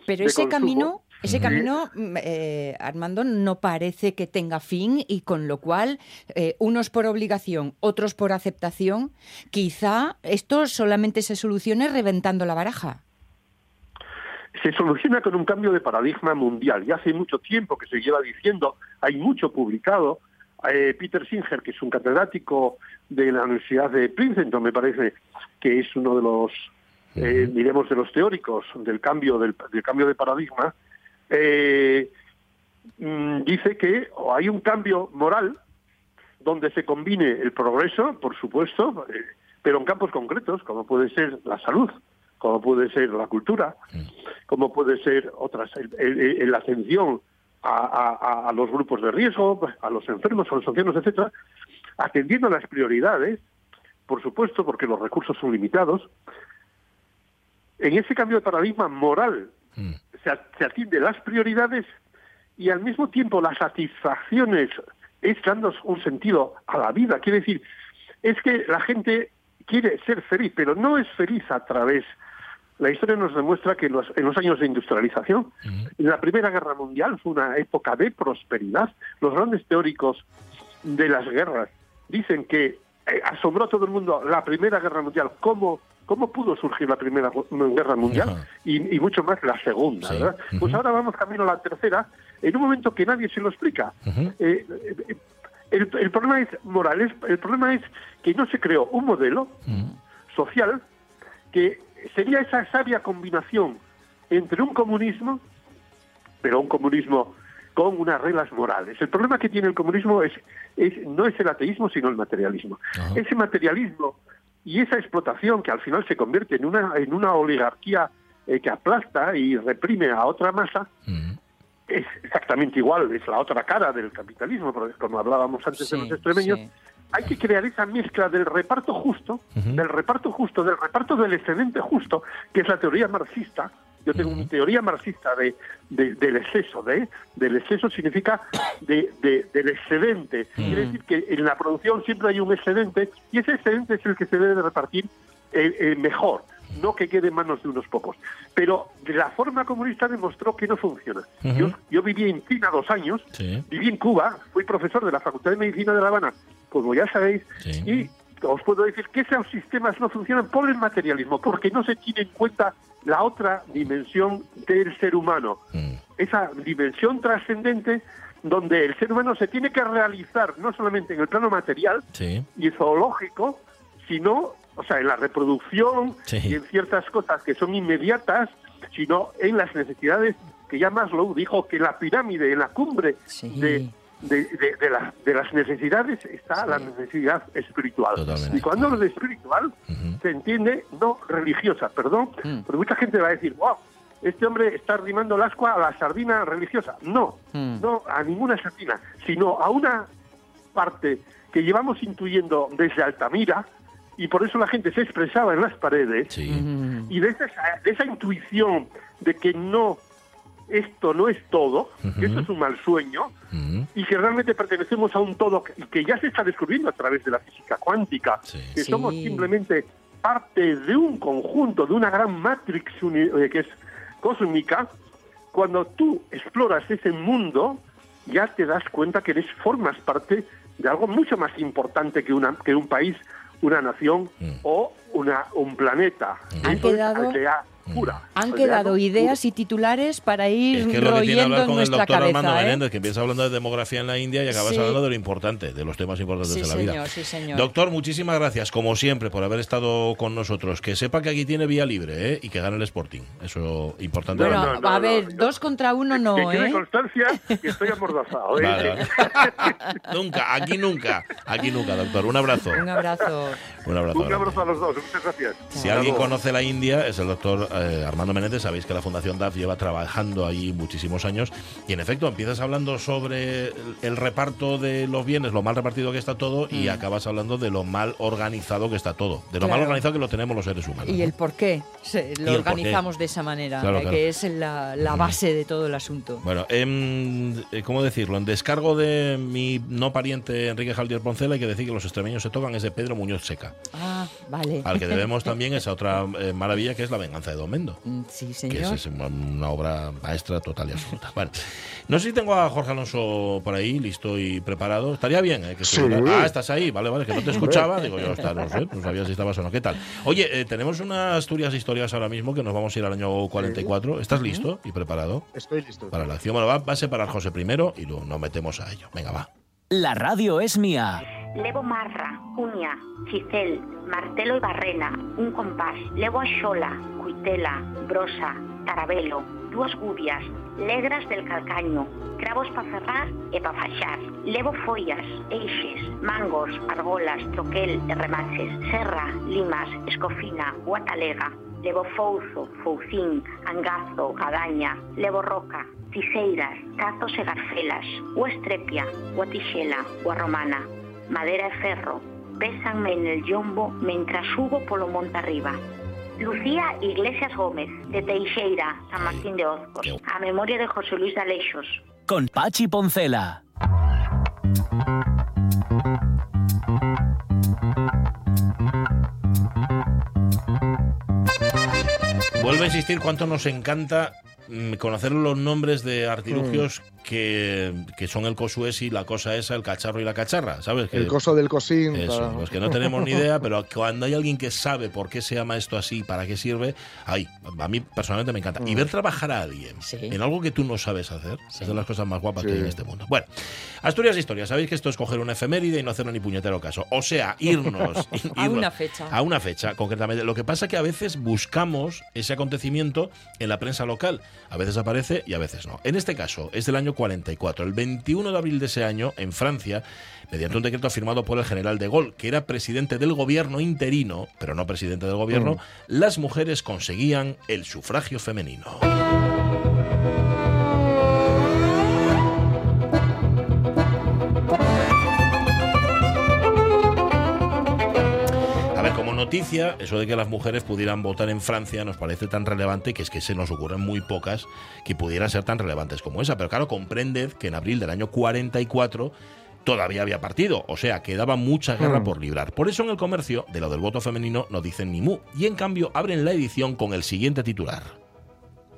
Pero ese consumo. camino, ese camino, mm, eh, Armando, no parece que tenga fin y con lo cual, eh, unos por obligación, otros por aceptación, quizá esto solamente se solucione reventando la baraja. se soluciona con un cambio de paradigma mundial. Ya hace mucho tiempo que se lleva diciendo, hay mucho publicado. Eh, Peter Singer, que es un catedrático de la Universidad de Princeton, me parece, que es uno de los, eh, diremos, de los teóricos del cambio del, del cambio de paradigma, eh, mm, dice que hay un cambio moral donde se combine el progreso, por supuesto, eh, pero en campos concretos, como puede ser la salud, como puede ser la cultura, como puede ser otras, la atención a, a- a los grupos de riesgo, a los enfermos, a los ancianos, etcétera, atendiendo a las prioridades, por supuesto, porque los recursos son limitados. En ese cambio de paradigma moral Mm. se, se atiende las prioridades y al mismo tiempo las satisfacciones es dando un sentido a la vida. Quiere decir, es que la gente quiere ser feliz, pero no es feliz a través. La historia nos demuestra que en los, en los años de industrialización, en la Primera Guerra Mundial fue una época de prosperidad. Los grandes teóricos de las guerras dicen que eh, asombró a todo el mundo la Primera Guerra Mundial, cómo, cómo pudo surgir la Primera Gu- Guerra Mundial y, y mucho más la Segunda. Sí. ¿verdad? Pues ahora vamos camino a la tercera en un momento que nadie se lo explica. Eh, eh, el, el problema es moral, es- el problema es que no se creó un modelo social que sería esa sabia combinación entre un comunismo, pero un comunismo con unas reglas morales. El problema que tiene el comunismo es, es no es el ateísmo, sino el materialismo. Ajá. Ese materialismo y esa explotación que al final se convierte en una, en una oligarquía eh, que aplasta y reprime a otra masa, Mm. es exactamente igual, es la otra cara del capitalismo, porque como hablábamos antes de los extremeños, sí. hay que crear esa mezcla del reparto justo, del reparto justo, del reparto del excedente justo, que es la teoría marxista. Yo tengo una teoría marxista de, de- del exceso, de, del exceso significa de, de- del excedente. Quiere decir que en la producción siempre hay un excedente y ese excedente es el que se debe de repartir eh, eh, mejor, no que quede en manos de unos pocos. Pero la forma comunista demostró que no funciona. Yo, yo viví en China dos años, Sí. viví en Cuba, fui profesor de la Facultad de Medicina de La Habana, como ya sabéis, Sí. y os puedo decir que esos sistemas no funcionan por el materialismo, porque no se tiene en cuenta la otra dimensión del ser humano, Mm. esa dimensión trascendente donde el ser humano se tiene que realizar no solamente en el plano material Sí. y zoológico, sino, o sea, en la reproducción Sí. y en ciertas cosas que son inmediatas, sino en las necesidades que ya Maslow dijo que la pirámide, en la cumbre Sí. de, de, de- de la- de las necesidades está la necesidad espiritual. Totalmente. Y cuando hablo de espiritual, Ujú. se entiende no religiosa, perdón, Mm. porque mucha gente va a decir, wow, este hombre está rimando el ascua a la sardina religiosa. No, Mm. no a ninguna sardina, sino a una parte que llevamos intuyendo desde Altamira, y por eso la gente se expresaba en las paredes, Sí. Y de esa, de esa intuición de que no, esto no es todo, que esto es un mal sueño, y que realmente pertenecemos a un todo que, que ya se está descubriendo a través de la física cuántica, Sí. que Sí. somos simplemente parte de un conjunto, de una gran matrix eh, que es cósmica, cuando tú exploras ese mundo, ya te das cuenta que eres formas parte de algo mucho más importante que, una, que un país, una nación Mm. o una, un planeta. Han quedado- pura. Han quedado ideas y titulares para ir Es que lo que tiene hablar con el nuestra doctor Armando cabeza. ¿eh? Menéndez, que empieza hablando de demografía en la India y acabas Sí. hablando de lo importante, de los temas importantes Sí, de la señor, vida. sí, señor. Doctor, muchísimas gracias, como siempre, por haber estado con nosotros. Que sepa que aquí tiene vía libre ¿eh? y que gane el Sporting. Eso es importante. Bueno, No, no, a ver, no, dos contra uno Que no, quede ¿eh? constancia que estoy amordazado. ¿eh? Vale, vale. nunca, aquí nunca, aquí nunca, doctor. Un abrazo. Un abrazo. Un abrazo. Un grande. abrazo a los dos, muchas gracias. Si alguien conoce la India es el doctor eh, Armando Menéndez. Sabéis que la Fundación DAF lleva trabajando ahí muchísimos años. Y en efecto, empiezas hablando sobre el, reparto de los bienes, lo mal repartido que está todo, y acabas hablando de lo mal organizado que está todo. De lo mal organizado que lo tenemos los seres humanos. Y ¿no? el por qué se- lo qué. organizamos de esa manera, Claro, eh, claro. que es la, la base de todo el asunto. Bueno, em, eh, ¿cómo decirlo? En descargo de mi no pariente Enrique Jaldier Poncela, hay que decir que los extremeños se tocan es de Pedro Muñoz Seca, Ah, vale. al que debemos también esa otra eh, maravilla que es La venganza de Don Mendo. Mm, Sí, que es, señor. es una, obra maestra total y absoluta. Bueno, no sé si tengo a Jorge Alonso por ahí, listo y preparado. Estaría bien, ¿eh? Que Sí. estuviera- Ah, estás ahí, vale, vale, que no te escuchaba. Digo yo, está, no sé, no sabía si estabas o no. ¿Qué tal? Oye, eh, tenemos unas Asturias historias ahora mismo que nos vamos a ir al año 44. ¿Estás listo y preparado Estoy listo. para la acción? Bueno, va, va a separar José primero y luego nos metemos a ello. Venga, va. La radio es mía. levo marra, cuña, cicel, martelo e barrena, un compás, levo a xola, cuitela, brosa, tarabelo, dúas gubias, legras del calcaño, cravos para cerrar e para faxar. Levo follas, eixes, mangos, argolas, troquel e remaches, serra, limas, escofina, guatalega. Levo fouzo, foucín, angazo, gadaña, levo roca, ciseiras, tazos e garcelas, o estrepia, o tixela, o romana, madera e ferro, pésanme en el yombo mentras subo polo monte arriba. Lucía Iglesias Gómez, de Teixeira, San Martín de Ozcos, a memoria de José Luis de Aleixos. Con Pachi Poncela. Vuelvo a insistir cuánto nos encanta conocer los nombres de artilugios que, que son el cosuesi, la cosa esa, el cacharro y la cacharra, ¿sabes? Que- El coso del cosín. Eso, para- pues que no tenemos ni idea, pero cuando hay alguien que sabe por qué se llama esto así, para qué sirve, ay, a mí personalmente me encanta. Y ver trabajar a alguien Sí. en algo que tú no sabes hacer es de las cosas más guapas que Sí. hay en este mundo. Bueno, Asturias Historia, sabéis que esto es coger una efeméride y no hacerle ni puñetero caso. O sea, irnos, A irnos una fecha. A una fecha, concretamente. Lo que pasa es que a veces buscamos ese acontecimiento en la prensa local. A veces aparece y a veces no. En este caso, es del año 44. El 21 de abril de ese año, en Francia, mediante un decreto firmado por el general de Gaulle, que era presidente del gobierno interino, pero no presidente del gobierno, las mujeres conseguían el sufragio femenino. Noticia, eso de que las mujeres pudieran votar en Francia nos parece tan relevante que es que se nos ocurren muy pocas que pudieran ser tan relevantes como esa. Pero claro, comprended que en abril del año 44 todavía había partido, o sea, quedaba mucha guerra por librar. Por eso en el comercio, de lo del voto femenino, no dicen ni mu. Y en cambio abren la edición con el siguiente titular.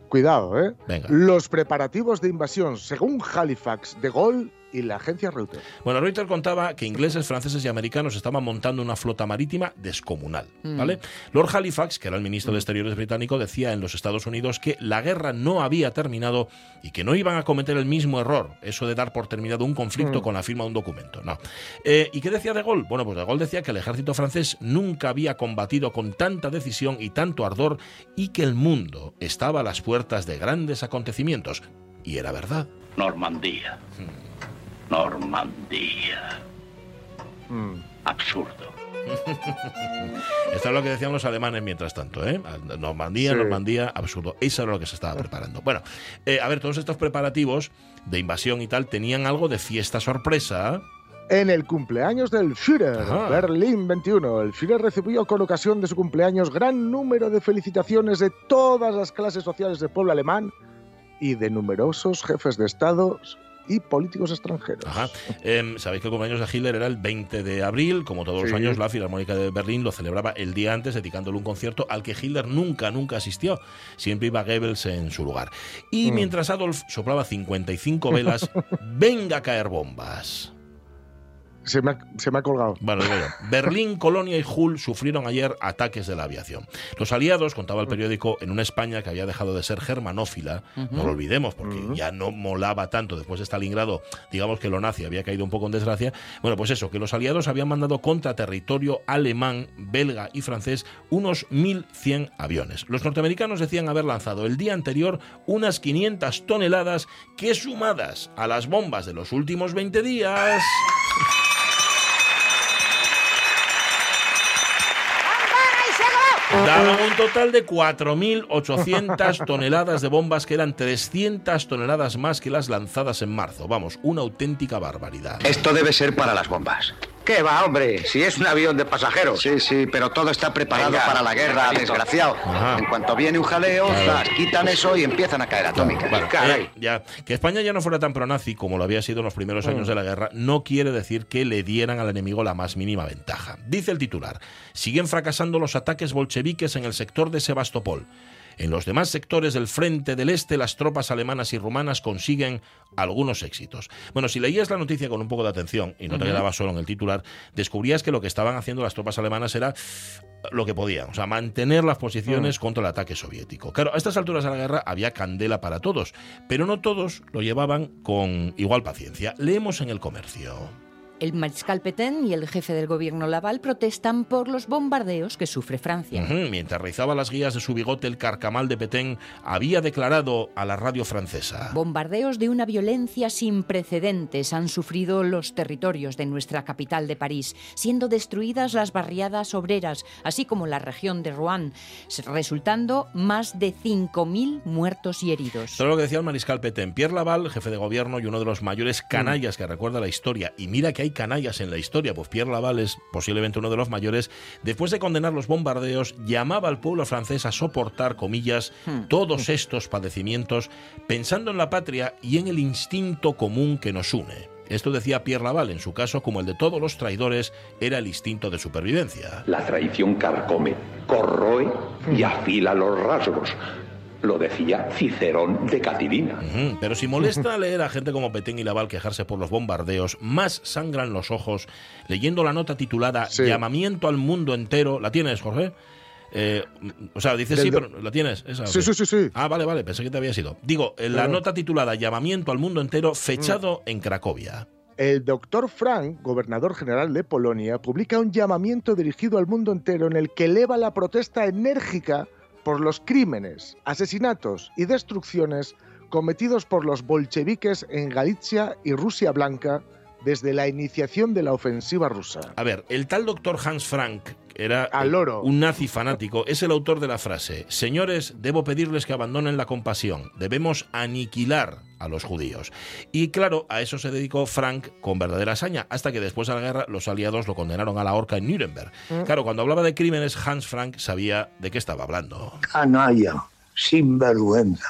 Cuidado, ¿eh? Venga. Los preparativos de invasión, según Halifax, De Gaulle y la agencia Reuters. Bueno, Reuters contaba que ingleses, franceses y americanos estaban montando una flota marítima descomunal. ¿vale? Lord Halifax, que era el ministro de Exteriores británico, decía en los Estados Unidos que la guerra no había terminado y que no iban a cometer el mismo error, eso de dar por terminado un conflicto con la firma de un documento. No. Eh, ¿Y qué decía De Gaulle? Bueno, pues De Gaulle decía que el ejército francés nunca había combatido con tanta decisión y tanto ardor y que el mundo estaba a las puertas de grandes acontecimientos. Y era verdad. Normandía. Normandía. Mm. Absurdo. Esto es lo que decían los alemanes mientras tanto, ¿eh? Normandía, Sí. Normandía, absurdo. Eso era lo que se estaba preparando. Bueno, eh, a ver, todos estos preparativos de invasión y tal tenían algo de fiesta sorpresa. En el cumpleaños del Führer, Ajá. Berlín 21, el Führer recibió con ocasión de su cumpleaños gran número de felicitaciones de todas las clases sociales del pueblo alemán y de numerosos jefes de Estado y políticos extranjeros. Ajá. Em, Sabéis que el cumpleaños de Hitler era el 20 de abril. Como todos los años, la Filarmónica de Berlín lo celebraba el día antes, dedicándole un concierto al que Hitler nunca, nunca asistió. Siempre iba Goebbels en su lugar. Y Mm. mientras Adolf soplaba 55 velas, venga a caer bombas. Se me, ha, se me ha colgado. Bueno, digo yo. Berlín, Colonia y Hull sufrieron ayer ataques de la aviación. Los aliados, contaba el periódico, en una España que había dejado de ser germanófila, no lo olvidemos, porque ya no molaba tanto después de Stalingrado, digamos que lo nazi había caído un poco en desgracia. Bueno, pues eso, que los aliados habían mandado contra territorio alemán, belga y francés unos 1.100 aviones. Los norteamericanos decían haber lanzado el día anterior unas 500 toneladas que sumadas a las bombas de los últimos 20 días... Daban un total de 4.800 toneladas de bombas, que eran 300 toneladas más que las lanzadas en marzo. Vamos, una auténtica barbaridad. Esto debe ser para las bombas. ¿Qué va, hombre? Si es un avión de pasajeros. Sí, sí, pero todo está preparado Venga, para la guerra, desgraciado. Ajá. En cuanto viene un jaleo, zas, quitan eso y empiezan a caer atómicas. Bueno, Caray. eh, ya, que España ya no fuera tan pronazi como lo había sido en los primeros años de la guerra, no quiere decir que le dieran al enemigo la más mínima ventaja. Dice el titular, siguen fracasando los ataques bolcheviques en el sector de Sebastopol. En los demás sectores del frente del este, las tropas alemanas y rumanas consiguen algunos éxitos. Bueno, si leías la noticia con un poco de atención y no te quedabas solo en el titular, descubrías que lo que estaban haciendo las tropas alemanas era lo que podían, o sea, mantener las posiciones contra el ataque soviético. Claro, a estas alturas de la guerra había candela para todos, pero no todos lo llevaban con igual paciencia. Leemos en el comercio. El mariscal Petén y el jefe del gobierno Laval protestan por los bombardeos que sufre Francia. Mientras rizaba las guías de su bigote, el carcamal de Petén había declarado a la radio francesa. Bombardeos de una violencia sin precedentes han sufrido los territorios de nuestra capital de París, siendo destruidas las barriadas obreras, así como la región de Rouen, resultando más de 5.000 muertos y heridos. Todo lo que decía el mariscal Petén. Pierre Laval, jefe de gobierno y uno de los mayores canallas que recuerda la historia. Y mira que hay canallas en la historia, pues Pierre Laval es posiblemente uno de los mayores. Después de condenar los bombardeos, llamaba al pueblo francés a soportar, comillas, todos estos padecimientos, pensando en la patria y en el instinto común que nos une. Esto decía Pierre Laval, en su caso, como el de todos los traidores, era el instinto de supervivencia. La traición carcome, corroe y afila los rasgos. Lo decía Cicerón de Catilina. Pero si molesta leer a gente como Petén y Laval quejarse por los bombardeos, más sangran los ojos leyendo la nota titulada Sí. Llamamiento al mundo entero. ¿La tienes, Jorge? Eh, o sea, dices Del sí, pero ¿la tienes? Esa, Sí, sí, sí, sí. Ah, vale, vale, pensé que te había sido. Digo, eh, la No, no. nota titulada Llamamiento al mundo entero, fechado en Cracovia. El doctor Frank, gobernador general de Polonia, publica un llamamiento dirigido al mundo entero en el que eleva la protesta enérgica por los crímenes, asesinatos y destrucciones cometidos por los bolcheviques en Galicia y Rusia Blanca desde la iniciación de la ofensiva rusa. A ver, el tal doctor Hans Frank, era Al eh, loro. un nazi fanático, es el autor de la frase, señores, debo pedirles que abandonen la compasión, debemos aniquilar a los judíos. Y claro, a eso se dedicó Frank con verdadera hazaña, hasta que después de la guerra los aliados lo condenaron a la horca en Nuremberg. Claro, cuando hablaba de crímenes, Hans Frank sabía de qué estaba hablando. Canalla, sinvergüenza.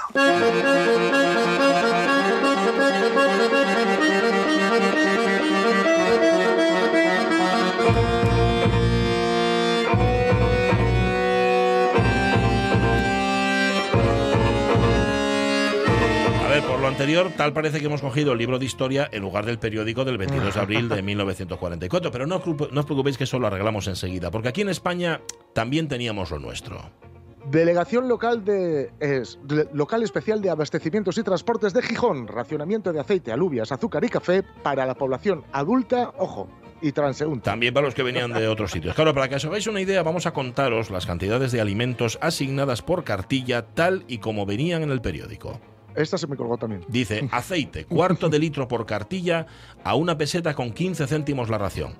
Anterior, tal parece que hemos cogido el libro de historia en lugar del periódico del 22 de abril de 1944. Pero no os preocup- no os preocupéis que eso lo arreglamos enseguida, porque aquí en España también teníamos lo nuestro. Delegación local de es, de- local especial de abastecimientos y transportes de Gijón, racionamiento de aceite, alubias, azúcar y café para la población adulta, ojo, y transeúnte. También para los que venían de otros sitios. Claro, para que os hagáis una idea, vamos a contaros las cantidades de alimentos asignadas por cartilla tal y como venían en el periódico. Esta se me colgó también. Dice, aceite, cuarto de litro por cartilla a una peseta con 15 céntimos la ración.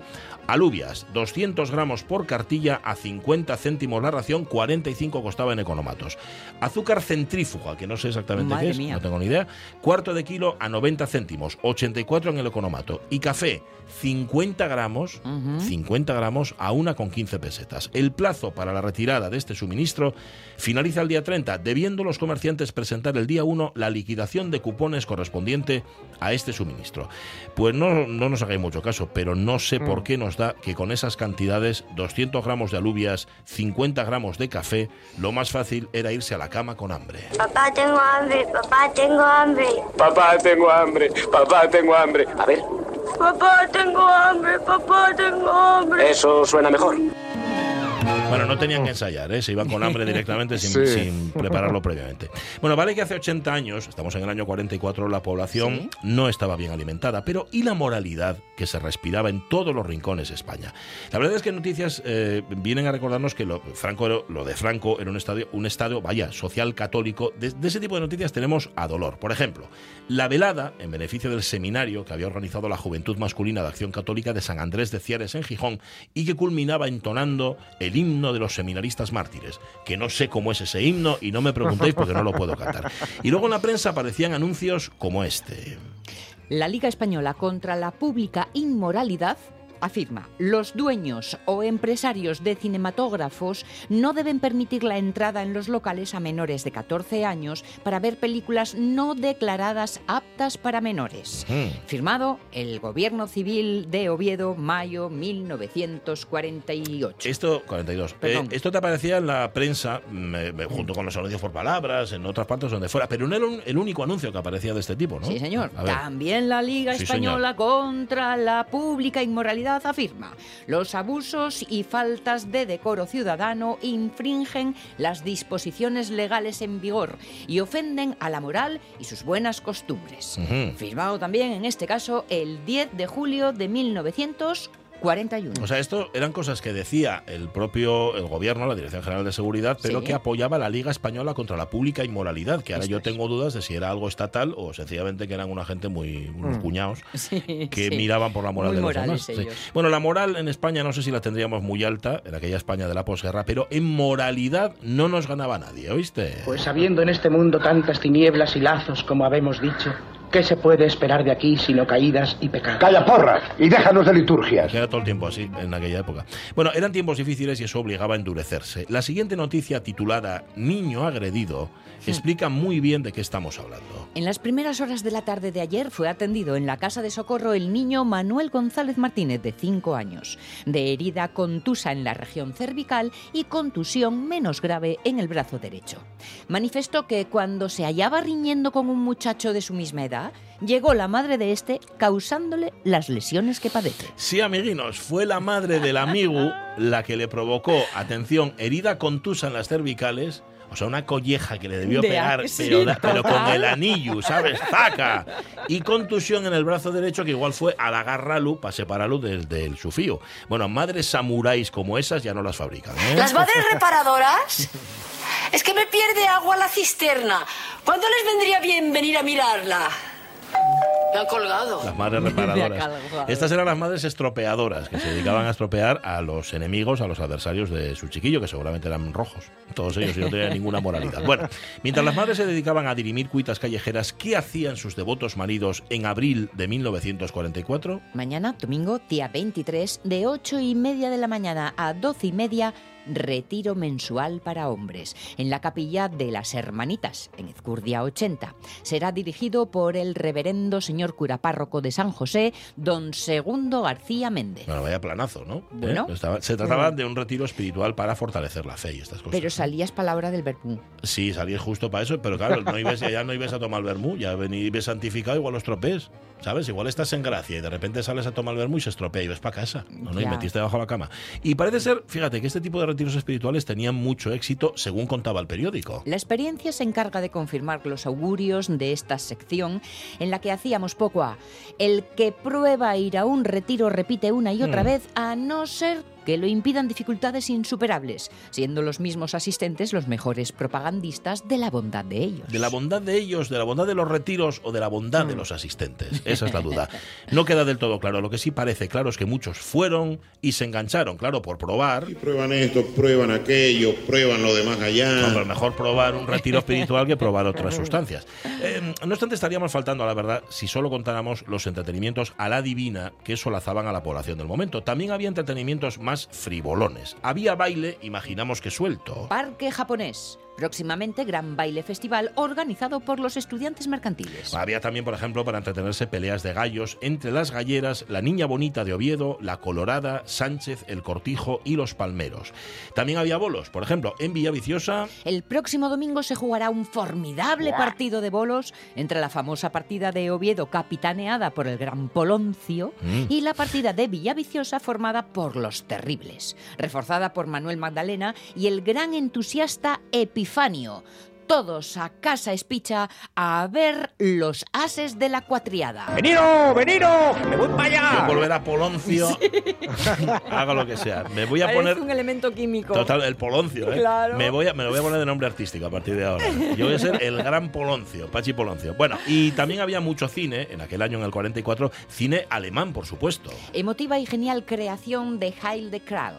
Alubias, 200 gramos por cartilla a 50 céntimos la ración, 45 costaba en economatos. Azúcar centrífuga, que no sé exactamente Madre qué es, mía. no tengo ni idea, cuarto de kilo a 90 céntimos, 84 en el economato. Y café, 50 gramos, 50 gramos a una con 15 pesetas. El plazo para la retirada de este suministro finaliza el día 30, debiendo los comerciantes presentar el día 1 la liquidación de cupones correspondiente a este suministro. Pues no, no nos hagáis mucho caso, pero no sé por qué nos da que con esas cantidades, 200 gramos de alubias, 50 gramos de café, lo más fácil era irse a la cama con hambre. Papá, tengo hambre, papá, tengo hambre. Papá, tengo hambre, papá, tengo hambre. A ver, Papá, tengo hambre, papá, tengo hambre. eso suena mejor. Bueno, no tenían que ensayar, ¿eh? se iban con hambre directamente sin, Sí. sin prepararlo previamente. Bueno, vale que hace 80 años, estamos en el año 44, la población no estaba bien alimentada, pero ¿y la moralidad que se respiraba en todos los rincones de España? La verdad es que noticias eh, vienen a recordarnos que lo, Franco, lo de Franco era un estadio, un estado, vaya, social católico. De, de ese tipo de noticias tenemos a dolor. Por ejemplo, la velada en beneficio del seminario que había organizado la Juventud Masculina de Acción Católica de San Andrés de Ciares en Gijón y que culminaba entonando el himno himno de los seminaristas mártires, que no sé cómo es ese himno y no me preguntéis porque no lo puedo cantar. Y luego en la prensa aparecían anuncios como este. La Liga Española contra la Pública Inmoralidad afirma, los dueños o empresarios de cinematógrafos no deben permitir la entrada en los locales a menores de 14 años para ver películas no declaradas aptas para menores. Firmado el Gobierno Civil de Oviedo, mayo 1948. Esto, 42. Eh, esto te aparecía en la prensa, me- me- junto con los anuncios por palabras, en otras partes donde fuera, pero no era un- el único anuncio que aparecía de este tipo, ¿no? Sí, señor. También la Liga Sí, Española contra la Pública Inmoralidad afirma, los abusos y faltas de decoro ciudadano infringen las disposiciones legales en vigor y ofenden a la moral y sus buenas costumbres. Firmado también, en este caso, el 10 de julio de 1941. O sea, esto eran cosas que decía el propio el gobierno, la Dirección General de Seguridad, pero Sí. que apoyaba la Liga Española contra la pública inmoralidad, que ahora yo tengo dudas de si era algo estatal o sencillamente que eran una gente muy unos Mm. cuñados Sí, que sí. miraban por la moral Muy de los demás. Ellos. Bueno, la moral en España no sé si la tendríamos muy alta, en aquella España de la posguerra, pero en moralidad no nos ganaba nadie, ¿oíste? Pues habiendo en este mundo tantas tinieblas y lazos como habemos dicho, ¿qué se puede esperar de aquí sino caídas y pecados? Calla porra y déjanos de liturgias. Era todo el tiempo así en aquella época. Bueno, eran tiempos difíciles y eso obligaba a endurecerse. La siguiente noticia titulada Niño agredido explica muy bien de qué estamos hablando. En las primeras horas de la tarde de ayer fue atendido en la casa de socorro el niño Manuel González Martínez, de 5 años, de herida contusa en la región cervical y contusión menos grave en el brazo derecho. Manifestó que cuando se hallaba riñendo con un muchacho de su misma edad, llegó la madre de este causándole las lesiones que padece. Sí, amiguinos, fue la madre del amigo la que le provocó, atención, herida contusa en las cervicales. O sea, una colleja que le debió De pegar, sí, pero, con el anillo, ¿sabes? ¡Zaca! Y contusión en el brazo derecho que igual fue al agarrarlo para separarlo del, del sufío. Bueno, madres samuráis como esas ya no las fabrican. ¿eh? ¿Las madres reparadoras? Es que me pierde agua la cisterna. ¿Cuándo les vendría bien venir a mirarla? Me han colgado. Las madres reparadoras. Estas eran las madres estropeadoras, que se dedicaban a estropear a los enemigos, a los adversarios de su chiquillo, que seguramente eran rojos. Todos ellos y no tenían ninguna moralidad. Bueno, mientras las madres se dedicaban a dirimir cuitas callejeras, ¿qué hacían sus devotos maridos en abril de 1944? Mañana, domingo, día 23, de 8 y media de la mañana a 12 y media, retiro mensual para hombres, en la capilla de las Hermanitas, en Ezcurdia 80. Será dirigido por el reverendo señor cura párroco de San José, don Segundo García Méndez. Bueno, vaya planazo, ¿no? ¿Eh? Bueno. Se trataba de un retiro espiritual para fortalecer la fe y estas cosas. Pero salías palabra del verbú. Sí, salí justo para eso, pero claro, no ibas, ya no ibas a tomar el vermú, ya venís santificado, igual lo estropees, ¿sabes? Igual estás en gracia y de repente sales a tomar el vermú y se estropea y ves para casa, ¿no? no? Y metiste debajo de la cama. Y parece ser, fíjate, que este tipo de retiros espirituales tenían mucho éxito, según contaba el periódico. La experiencia se encarga de confirmar los augurios de esta sección en la que hacíamos poco a el que prueba ir a un retiro repite una y otra Mm. vez a no ser que lo impidan dificultades insuperables, siendo los mismos asistentes los mejores propagandistas de la bondad de ellos. De la bondad de ellos, de la bondad de los retiros o de la bondad Mm. de los asistentes. Esa es la duda. No queda del todo claro. Lo que sí parece claro es que muchos fueron y se engancharon, claro, por probar. Prueban esto, prueban aquello, prueban lo demás allá. No, pero mejor probar un retiro espiritual que probar otras sustancias. Eh, no obstante, estaríamos faltando a la verdad si solo contáramos los entretenimientos a la divina que solazaban a la población del momento. También había entretenimientos más frivolones. Había baile, imaginamos que suelto. Parque japonés. Próximamente gran baile festival organizado por los estudiantes mercantiles. Había también, por ejemplo, para entretenerse peleas de gallos entre las galleras, la Niña Bonita de Oviedo, la Colorada, Sánchez, el Cortijo y los Palmeros. También había bolos, por ejemplo, en Villaviciosa. El próximo domingo se jugará un formidable partido de bolos entre la famosa partida de Oviedo capitaneada por el gran Poloncio Mm. y la partida de Villaviciosa formada por los terribles, reforzada por Manuel Magdalena y el gran entusiasta Epifanio. Todos a casa espicha a ver los ases de la cuatriada. ¡Venido, venido! ¡Me voy para allá! volver a Poloncio. Haga lo que sea. Me voy a Parece poner. un elemento químico. Total, el Poloncio, ¿eh? Claro. Me, voy a, me lo voy a poner de nombre artístico a partir de ahora. Yo voy a ser el gran Poloncio, Pachi Poloncio. Bueno, y también había mucho cine, en aquel año, en el 44, cine alemán, por supuesto. Emotiva y genial creación de Heil de Kral,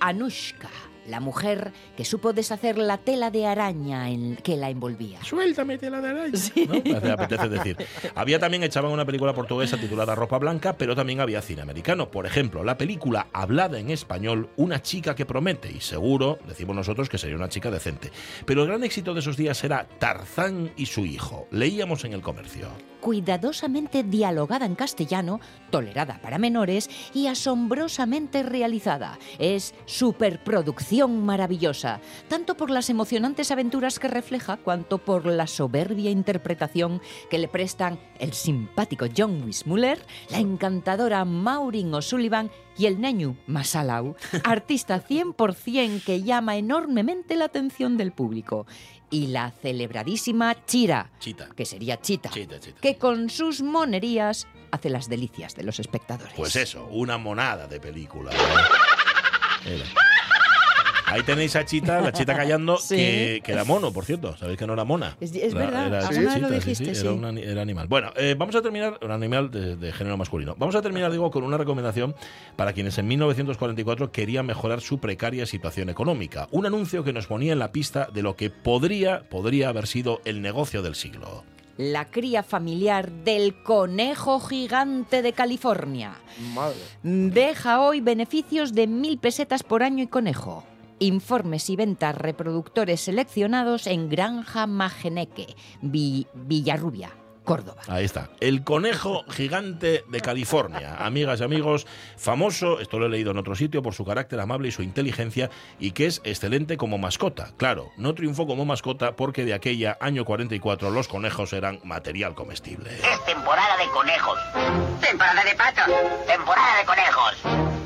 Anushka. La mujer que supo deshacer la tela de araña en que la envolvía. Suéltame tela de araña. ¿no? Me apetece decir. Había también, echaban una película portuguesa titulada Ropa Blanca, pero también había cine americano. Por ejemplo, la película hablada en español, Una chica que promete, y seguro, decimos nosotros, que sería una chica decente. Pero el gran éxito de esos días era Tarzán y su hijo. Leíamos en el comercio. Cuidadosamente dialogada en castellano, tolerada para menores y asombrosamente realizada. Es superproducción maravillosa, tanto por las emocionantes aventuras que refleja, cuanto por la soberbia interpretación que le prestan el simpático John Wismuller, la encantadora Maureen O'Sullivan y el Neñu Masalau, artista 100% que llama enormemente la atención del público. Y la celebradísima Chira, Chita. que sería Chita, Chita, chita. que con sus monerías hace las delicias de los espectadores. Pues eso, una monada de película. ¿eh? Ahí tenéis a Chita, la Chita callando, Sí. que, que era mono, por cierto. Sabéis que no era mona. Es- es Era- verdad, era lo dijiste, sí, un animal. Bueno, eh, vamos a terminar, un animal de, de género masculino. Vamos a terminar, digo, con una recomendación para quienes en 1944 querían mejorar su precaria situación económica. Un anuncio que nos ponía en la pista de lo que podría, podría haber sido el negocio del siglo. La cría familiar del conejo gigante de California. Madre. Deja hoy beneficios de mil pesetas por año y conejo. Informes y ventas reproductores seleccionados en Granja Mageneque, Vi- Villarrubia, Córdoba. Ahí está. El conejo gigante de California. Amigas y amigos, famoso, esto lo he leído en otro sitio, por su carácter amable y su inteligencia, y que es excelente como mascota. Claro, no triunfó como mascota porque de aquella año 44 los conejos eran material comestible. Es temporada de conejos. Temporada de patos. Temporada de conejos.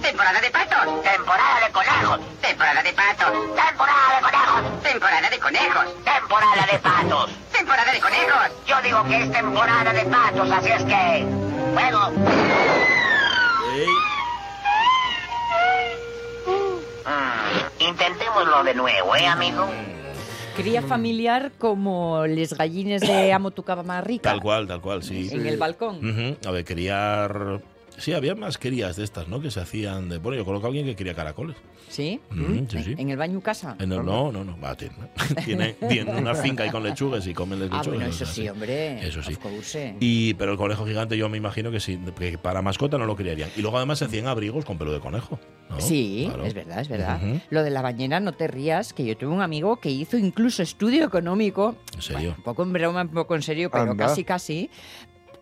Temporada de patos. Temporada de conejos. Temporada de patos. Temporada de conejos. Temporada de conejos. Temporada de patos. Temporada de conejos. Yo digo que es temporada de patos, así es que... Bueno. Mm, intentémoslo de nuevo, ¿eh, amigo? Cría familiar como les gallines de Amo tu cama más rica. Tal cual, tal cual, sí. En el balcón. Ujú, A ver, criar... Sí, había más crías de estas, ¿no? Que se hacían de... Bueno, yo conozco a alguien que quería caracoles. ¿Sí? Mm, sí, sí. En el baño casa. En el- no, no, no. va, tiene, tiene, tiene una finca ahí con lechugas y comen Ah, lechugas. bueno, o eso sí, hombre. Eso sí. Y, pero el conejo gigante yo me imagino que sí, que para mascota no lo criarían. Y luego además se hacían abrigos con pelo de conejo. ¿no? Sí, Claro. es verdad, es verdad. Lo de la bañera, no te rías, que yo tuve un amigo que hizo incluso estudio económico, ¿En serio? un poco en broma, un poco en serio, pero Anda. casi, casi,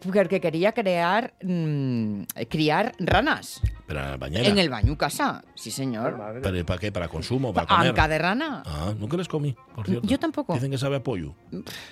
porque quería crear, mm, criar ranas Pero en la bañera. en el baño casa. Sí, señor. ¿Pero para qué? ¿Para consumo? ¿Para comer? Anca de rana. Ah, nunca les comí, por cierto. Yo tampoco. Dicen que sabe a pollo.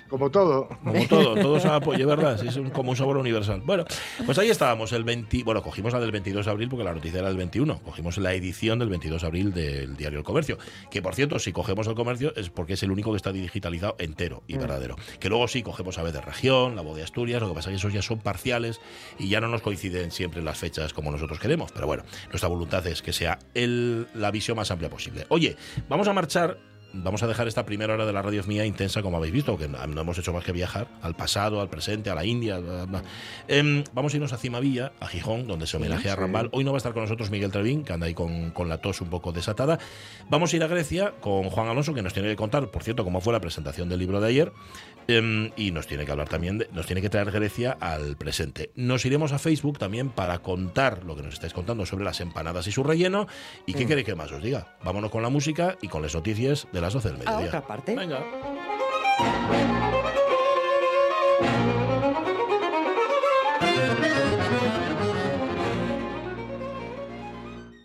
Como todo. Como todo, todo sabe a pollo, ¿verdad? Sí, es un- como un sabor universal. Bueno, pues ahí estábamos, el 20... Bueno, cogimos la del 22 de abril porque la noticia era del 21. Cogimos la edición del 22 de abril del diario El Comercio. Que, por cierto, si cogemos El Comercio es porque es el único que está digitalizado entero y Mm. verdadero. Que luego sí cogemos a vez de región, la voz de Asturias, lo que pasa es que esos ya son parciales y ya no nos coinciden siempre las fechas como nosotros queremos. Pero bueno, nuestra voluntad es que sea el, la visión más amplia posible. Oye, vamos a marchar Vamos a dejar esta primera hora de la radio mía intensa, como habéis visto, que no hemos hecho más que viajar al pasado, al presente, a la India. bla, bla. Em, vamos a irnos a Cimavilla, a Gijón, donde se homenajea a. Rambal. Hoy no va a estar con nosotros Miguel Trevín, que anda ahí con, con la tos un poco desatada. Vamos a ir a Grecia con Juan Alonso, que nos tiene que contar, por cierto, cómo fue la presentación del libro de ayer. Em, y nos tiene que hablar también, de- nos tiene que traer Grecia al presente. Nos iremos a Facebook también para contar lo que nos estáis contando sobre las empanadas y su relleno. ¿Y qué Mm. queréis que más os diga? Vámonos con la música y con las noticias de las 12 del A mediodía. otra parte. Venga.